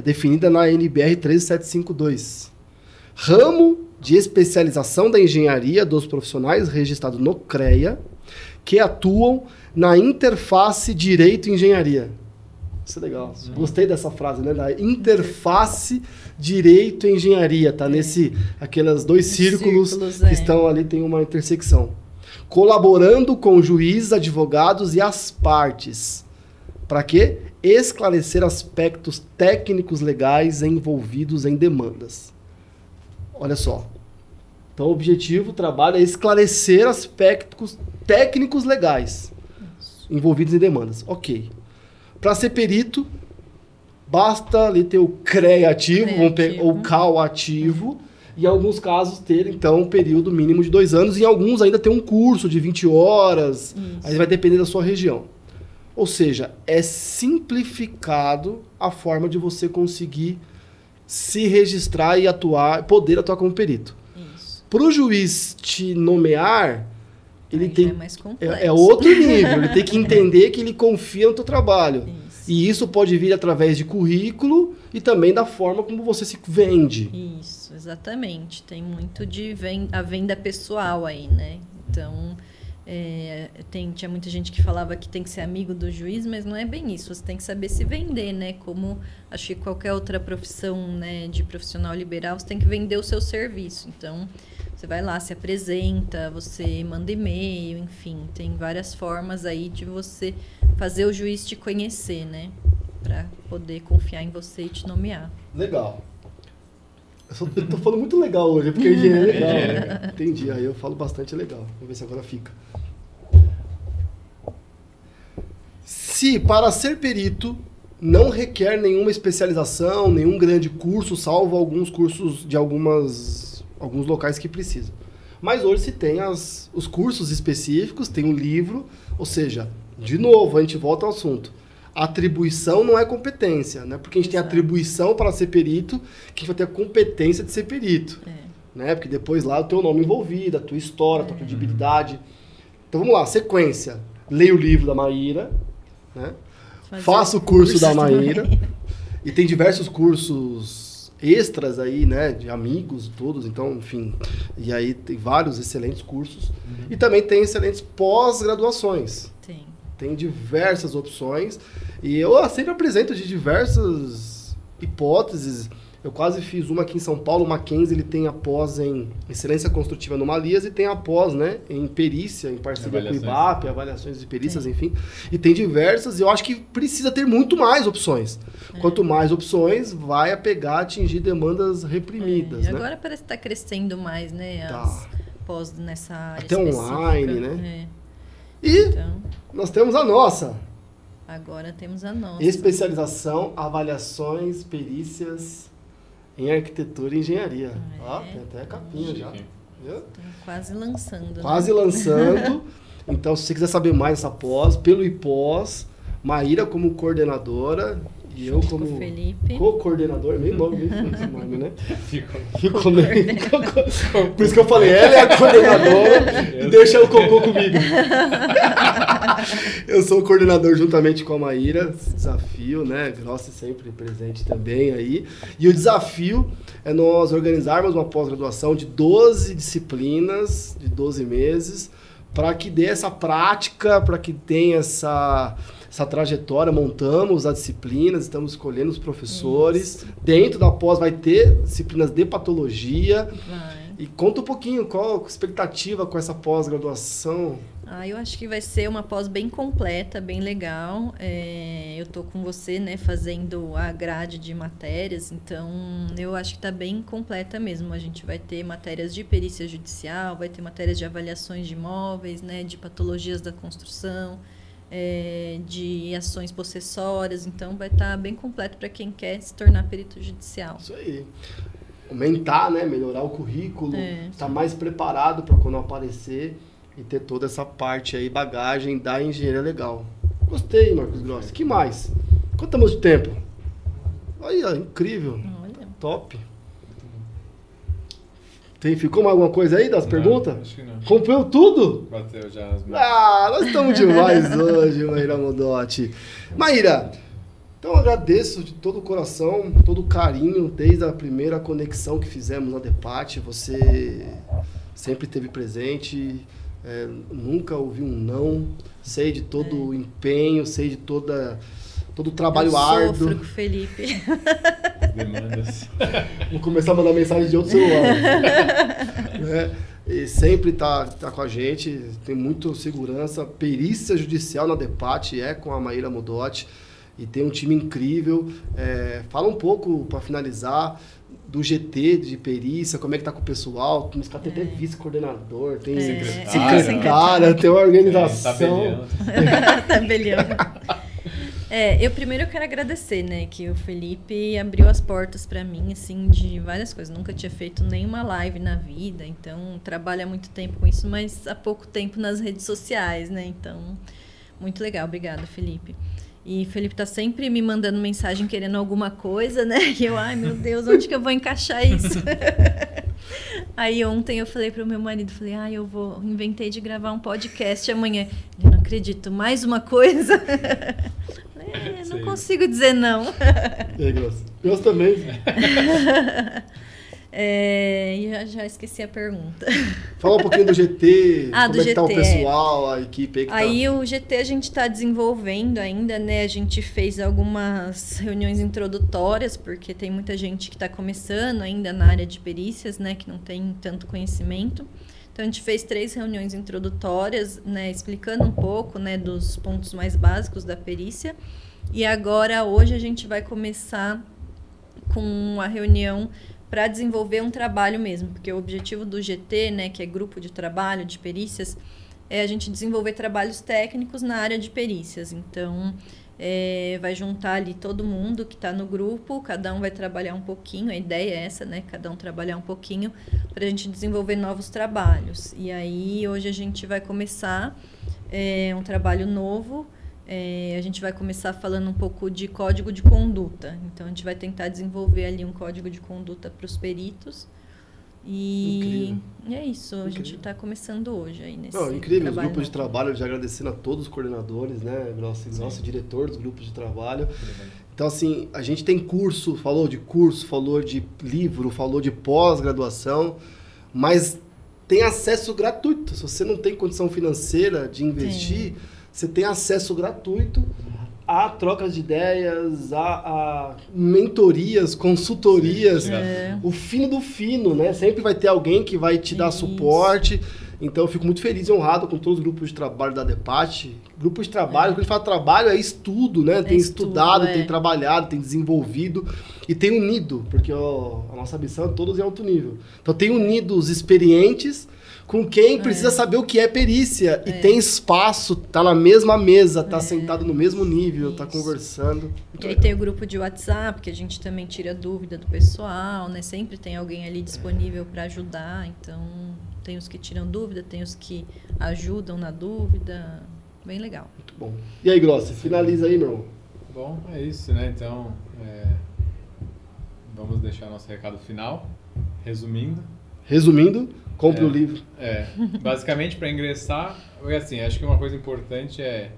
é definida na NBR 13752. Ramo de especialização da engenharia dos profissionais registrado no CREA que atuam na interface direito-engenharia. Isso é legal. Gostei dessa frase, né? Da interface direito-engenharia. Tá nesse aqueles dois Os círculos, círculos, que é. estão ali, tem uma intersecção. Colaborando com juízes, advogados e as partes. Para quê? Esclarecer aspectos técnicos legais envolvidos em demandas. Olha só. Então, o objetivo do trabalho é esclarecer aspectos técnicos legais envolvidos em demandas. Ok. Para ser perito, basta ali ter o CREA ativo, ou CAL ativo, e em alguns casos ter, então, um período mínimo de dois anos, e em alguns ainda ter um curso de 20 horas, aí vai depender da sua região. Ou seja, é simplificado a forma de você conseguir se registrar e atuar, poder atuar como perito. isso. Para o juiz te nomear, ele Aí tem é é, é outro nível. Ele tem que entender que ele confia no teu trabalho. Isso. E isso pode vir através de currículo e também da forma como você se vende. Isso, exatamente. Tem muito de ven a venda pessoal aí, né? Então, é, tem, tinha muita gente que falava que tem que ser amigo do juiz, mas não é bem isso. Você tem que saber se vender, né? Como acho que qualquer outra profissão né, de profissional liberal, você tem que vender o seu serviço. Então, você vai lá, se apresenta, você manda e-mail, enfim, tem várias formas aí de você fazer o juiz te conhecer, né? Para poder confiar em você e te nomear. Legal. Eu, tô falando muito legal hoje, porque a engenharia é legal. Entendi, aí eu falo bastante legal. Vamos ver se agora fica. Se para ser perito não requer nenhuma especialização, nenhum grande curso, salvo alguns cursos de algumas alguns locais que precisam. Mas hoje se tem as, os cursos específicos, tem um livro, ou seja, de novo, a gente volta ao assunto. Atribuição não é competência, né? Porque a gente tem Exato. atribuição para ser perito, que a gente vai ter a competência de ser perito. É. Né? Porque depois lá o teu nome envolvido, a tua história, a tua credibilidade. Então vamos lá, sequência. Leia o livro da Maíra, né? Fazer Faça o curso, da também. Maíra. E tem diversos cursos extras aí, né, de amigos todos, então, enfim, e aí tem vários excelentes cursos. Uhum. E também tem excelentes pós-graduações. Tem. Tem diversas opções. E eu sempre apresento de diversas hipóteses eu quase fiz uma aqui em São Paulo, o Mackenzie, ele tem a pós em excelência construtiva anomalias e tem a pós, né, em perícia, em parceria com o IBAP, avaliações de perícias, Sim. enfim. E tem diversas, e eu acho que precisa ter muito mais opções. É. Quanto mais opções, vai a pegar, atingir demandas reprimidas, é. né? Agora parece que está crescendo mais, né, tá. as pós nessa área Até online, né? É. E então... nós temos a nossa. Agora temos a nossa. Especialização, avaliações, perícias em arquitetura e engenharia. É. Ó, tem até a capinha já. Viu? Quase lançando. Né? Quase né? lançando. então, se você quiser saber mais dessa pós, pelo IPOS, Maíra como coordenadora e eu como co-coordenador, meio nome, meio esse nome, né? Ficou meio... Por isso que eu falei, ela é a coordenadora e deixa o cocô comigo. eu sou o coordenador juntamente com a Maíra, desafio, né? Grossi sempre presente também aí. E o desafio é nós organizarmos uma pós-graduação de 12 disciplinas, de 12 meses, para que dê essa prática, para que tenha essa essa trajetória, montamos as disciplinas, estamos escolhendo os professores. Isso. Dentro da pós vai ter disciplinas de patologia. Vai. E conta um pouquinho qual a expectativa com essa pós-graduação. Ah, eu acho que vai ser uma pós bem completa, bem legal. É, eu tô com você, né, fazendo a grade de matérias, então eu acho que está bem completa mesmo. A gente vai ter matérias de perícia judicial, vai ter matérias de avaliações de imóveis, né, de patologias da construção é, de ações possessórias, então vai estar tá bem completo para quem quer se tornar perito judicial. Isso aí. Aumentar, né? melhorar o currículo, é. estar mais preparado para quando aparecer e ter toda essa parte aí, bagagem da engenharia legal. Gostei, Marcos Grossi. que mais? Quanto estamos de tempo? Olha, incrível. Olha. Top. Tem, ficou mais alguma coisa aí das não, perguntas? Acho que não. Cumpriu tudo? Bateu já as Ah, nós estamos demais hoje, Maíra Modotti. Maíra, então eu agradeço de todo o coração, todo o carinho, desde a primeira conexão que fizemos na Depate. Você sempre esteve presente, é, nunca ouvi um não. Sei de todo é. o empenho, sei de toda todo o trabalho eu árduo. Sofro com o Felipe. Demandas. Vou começar a mandar mensagem de outro celular. né? E sempre tá, tá com a gente, tem muito segurança. Perícia judicial na Depate é com a Maíra Modotti e tem um time incrível. É, fala um pouco, para finalizar, do GT de perícia, como é que tá com o pessoal. Tem é. até vice-coordenador, tem é. secretária, tem uma organização. É, tabelião. Tá é, eu primeiro eu quero agradecer, né, que o Felipe abriu as portas para mim, assim, de várias coisas. Nunca tinha feito nenhuma live na vida, então trabalha muito tempo com isso, mas há pouco tempo nas redes sociais, né? Então, muito legal. Obrigada, Felipe. E Felipe tá sempre me mandando mensagem querendo alguma coisa, né? E eu, ai meu Deus, onde que eu vou encaixar isso? Aí ontem eu falei pro meu marido, falei, ah, eu vou, inventei de gravar um podcast amanhã. Ele, não acredito, mais uma coisa? É, não consigo dizer não. É, Grosso. Grosso também. É, já, já esqueci a pergunta. Fala um pouquinho do GT, ah, como do é que tá o pessoal, a equipe aí que Aí tá... o GT a gente está desenvolvendo ainda, né? A gente fez algumas reuniões introdutórias, porque tem muita gente que está começando ainda na área de perícias, né? Que não tem tanto conhecimento. Então a gente fez três reuniões introdutórias, né, explicando um pouco, né, dos pontos mais básicos da perícia. E agora hoje a gente vai começar com a reunião para desenvolver um trabalho mesmo, porque o objetivo do GT, né, que é grupo de trabalho de perícias, é a gente desenvolver trabalhos técnicos na área de perícias. Então, é, vai juntar ali todo mundo que está no grupo, cada um vai trabalhar um pouquinho, a ideia é essa, né? Cada um trabalhar um pouquinho para a gente desenvolver novos trabalhos. E aí hoje a gente vai começar é, um trabalho novo. É, a gente vai começar falando um pouco de código de conduta. Então a gente vai tentar desenvolver ali um código de conduta para os peritos E é isso, a gente está começando hoje aí nesse Não, incrível, os grupos de trabalho, já agradecendo a todos os coordenadores, né, nosso, nosso diretor dos grupos de trabalho. Então, assim, a gente tem curso, falou de curso, falou de livro, falou de pós-graduação, mas tem acesso gratuito. Se você não tem condição financeira de investir, você tem acesso gratuito a trocas de ideias, a, a mentorias, consultorias, É. o fino do fino, né? Sempre vai ter alguém que vai te dar Isso. suporte. Então eu fico muito feliz e honrado com todos os grupos de trabalho da DEPAT. Grupos de trabalho, quando a gente fala trabalho, é estudo, né? tem estudo, estudado, é. tem trabalhado, tem desenvolvido e tem unido, porque ó, a nossa missão é todos em alto nível. Então tem unido os experientes com quem precisa saber o que é perícia e tem espaço, tá na mesma mesa, tá sentado no mesmo nível, tá Isso. conversando. E aí tem o grupo de WhatsApp, que a gente também tira dúvida do pessoal, né? Sempre tem alguém ali disponível para ajudar. Então, tem os que tiram dúvida, tem os que ajudam na dúvida. Bem legal. Muito bom. E aí, Grossi, finaliza aí, meu irmão. Bom, é isso, né? Então, é, vamos deixar nosso recado final. Resumindo, Resumindo, compre É. o livro. é, basicamente para ingressar, assim, acho que uma coisa importante é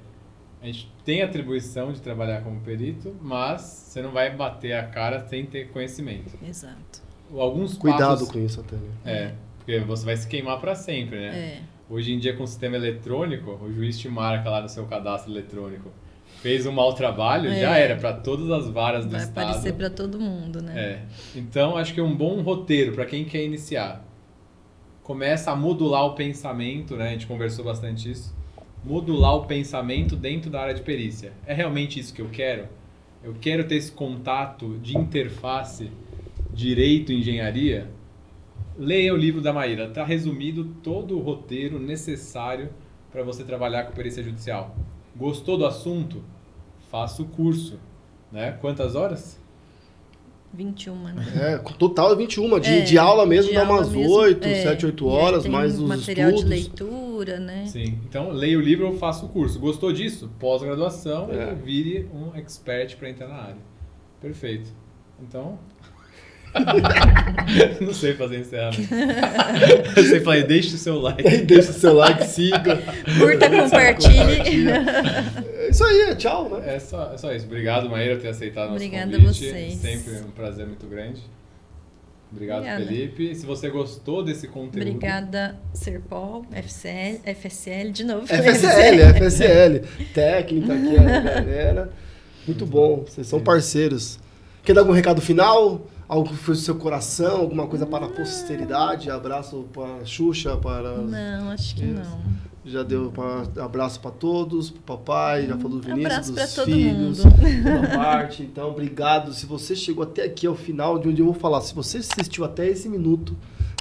a gente tem atribuição de trabalhar como perito, mas você não vai bater a cara sem ter conhecimento. Exato. Alguns Cuidado passos, com isso até, né? É, porque você vai se queimar para sempre, né? É. Hoje em dia, com o sistema eletrônico, o juiz te marca lá no seu cadastro eletrônico. Fez um mau trabalho, É. já era, para todas as varas do Vai Estado. aparecer para todo mundo, né? É. Então, acho que é um bom roteiro para quem quer iniciar. Começa a modular o pensamento, né? A gente conversou bastante isso. Modular o pensamento dentro da área de perícia. É realmente isso que eu quero? Eu quero ter esse contato de interface direito e engenharia? Leia o livro da Maíra. Está resumido todo o roteiro necessário para você trabalhar com perícia judicial. Gostou do assunto? Faça o curso. Né? Quantas horas? 21, né? É, total 21, de, É, de aula mesmo de dá aula umas mesmo, 8, é. 7, 8 E aí horas, mais os material estudos. de leitura, né? Sim. Então, leia o livro ou faça o curso. Gostou disso? Pós-graduação É. e vire um expert para entrar na área. Perfeito. Então. Não sei fazer encerramento. Eu sei falar, deixe o seu like. Deixa o seu like, siga. Curta, compartilhe. É isso aí, é tchau, né? É só, é só isso. Obrigado, Maíra, por ter aceitado nosso Obrigada a convite. vocês. Sempre um prazer muito grande. Obrigado, Obrigada. Felipe. Se você gostou desse conteúdo. Obrigada, Serpol, FCL, FSL, de novo. FSL, FSL. Técnica aqui, a galera. Muito bom, vocês são parceiros. Quer dar algum recado final? Algo que foi do seu coração? Alguma coisa para a posteridade? Abraço para a Xuxa, para... Não, acho que não. Já deu pra, abraço para todos, pro papai, já falou do Vinícius, Abraço dos filhos, mundo. toda parte. Então, obrigado. Se você chegou até aqui ao final, de onde eu vou falar, se você assistiu até esse minuto,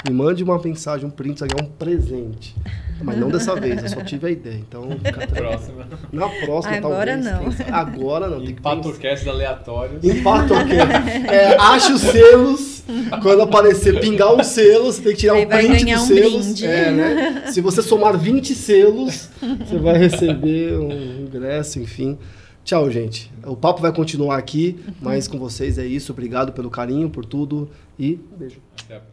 me mande uma mensagem, um print, isso aqui é um presente. Mas não dessa vez, eu só tive a ideia. Então. Próxima. na próxima, Agora talvez. não. Agora não, tem que pensar. Empatocast aleatórios. Empata o quê? É, ache os selos. Quando aparecer, pingar um selo, você tem que tirar Aí um print ganhar dos um selos. brinde. É, né? Se você somar 20 selos, você vai receber um ingresso, enfim. Tchau, gente. O papo vai continuar aqui, mas com vocês é isso. Obrigado pelo carinho, por tudo e um beijo. Até a próxima.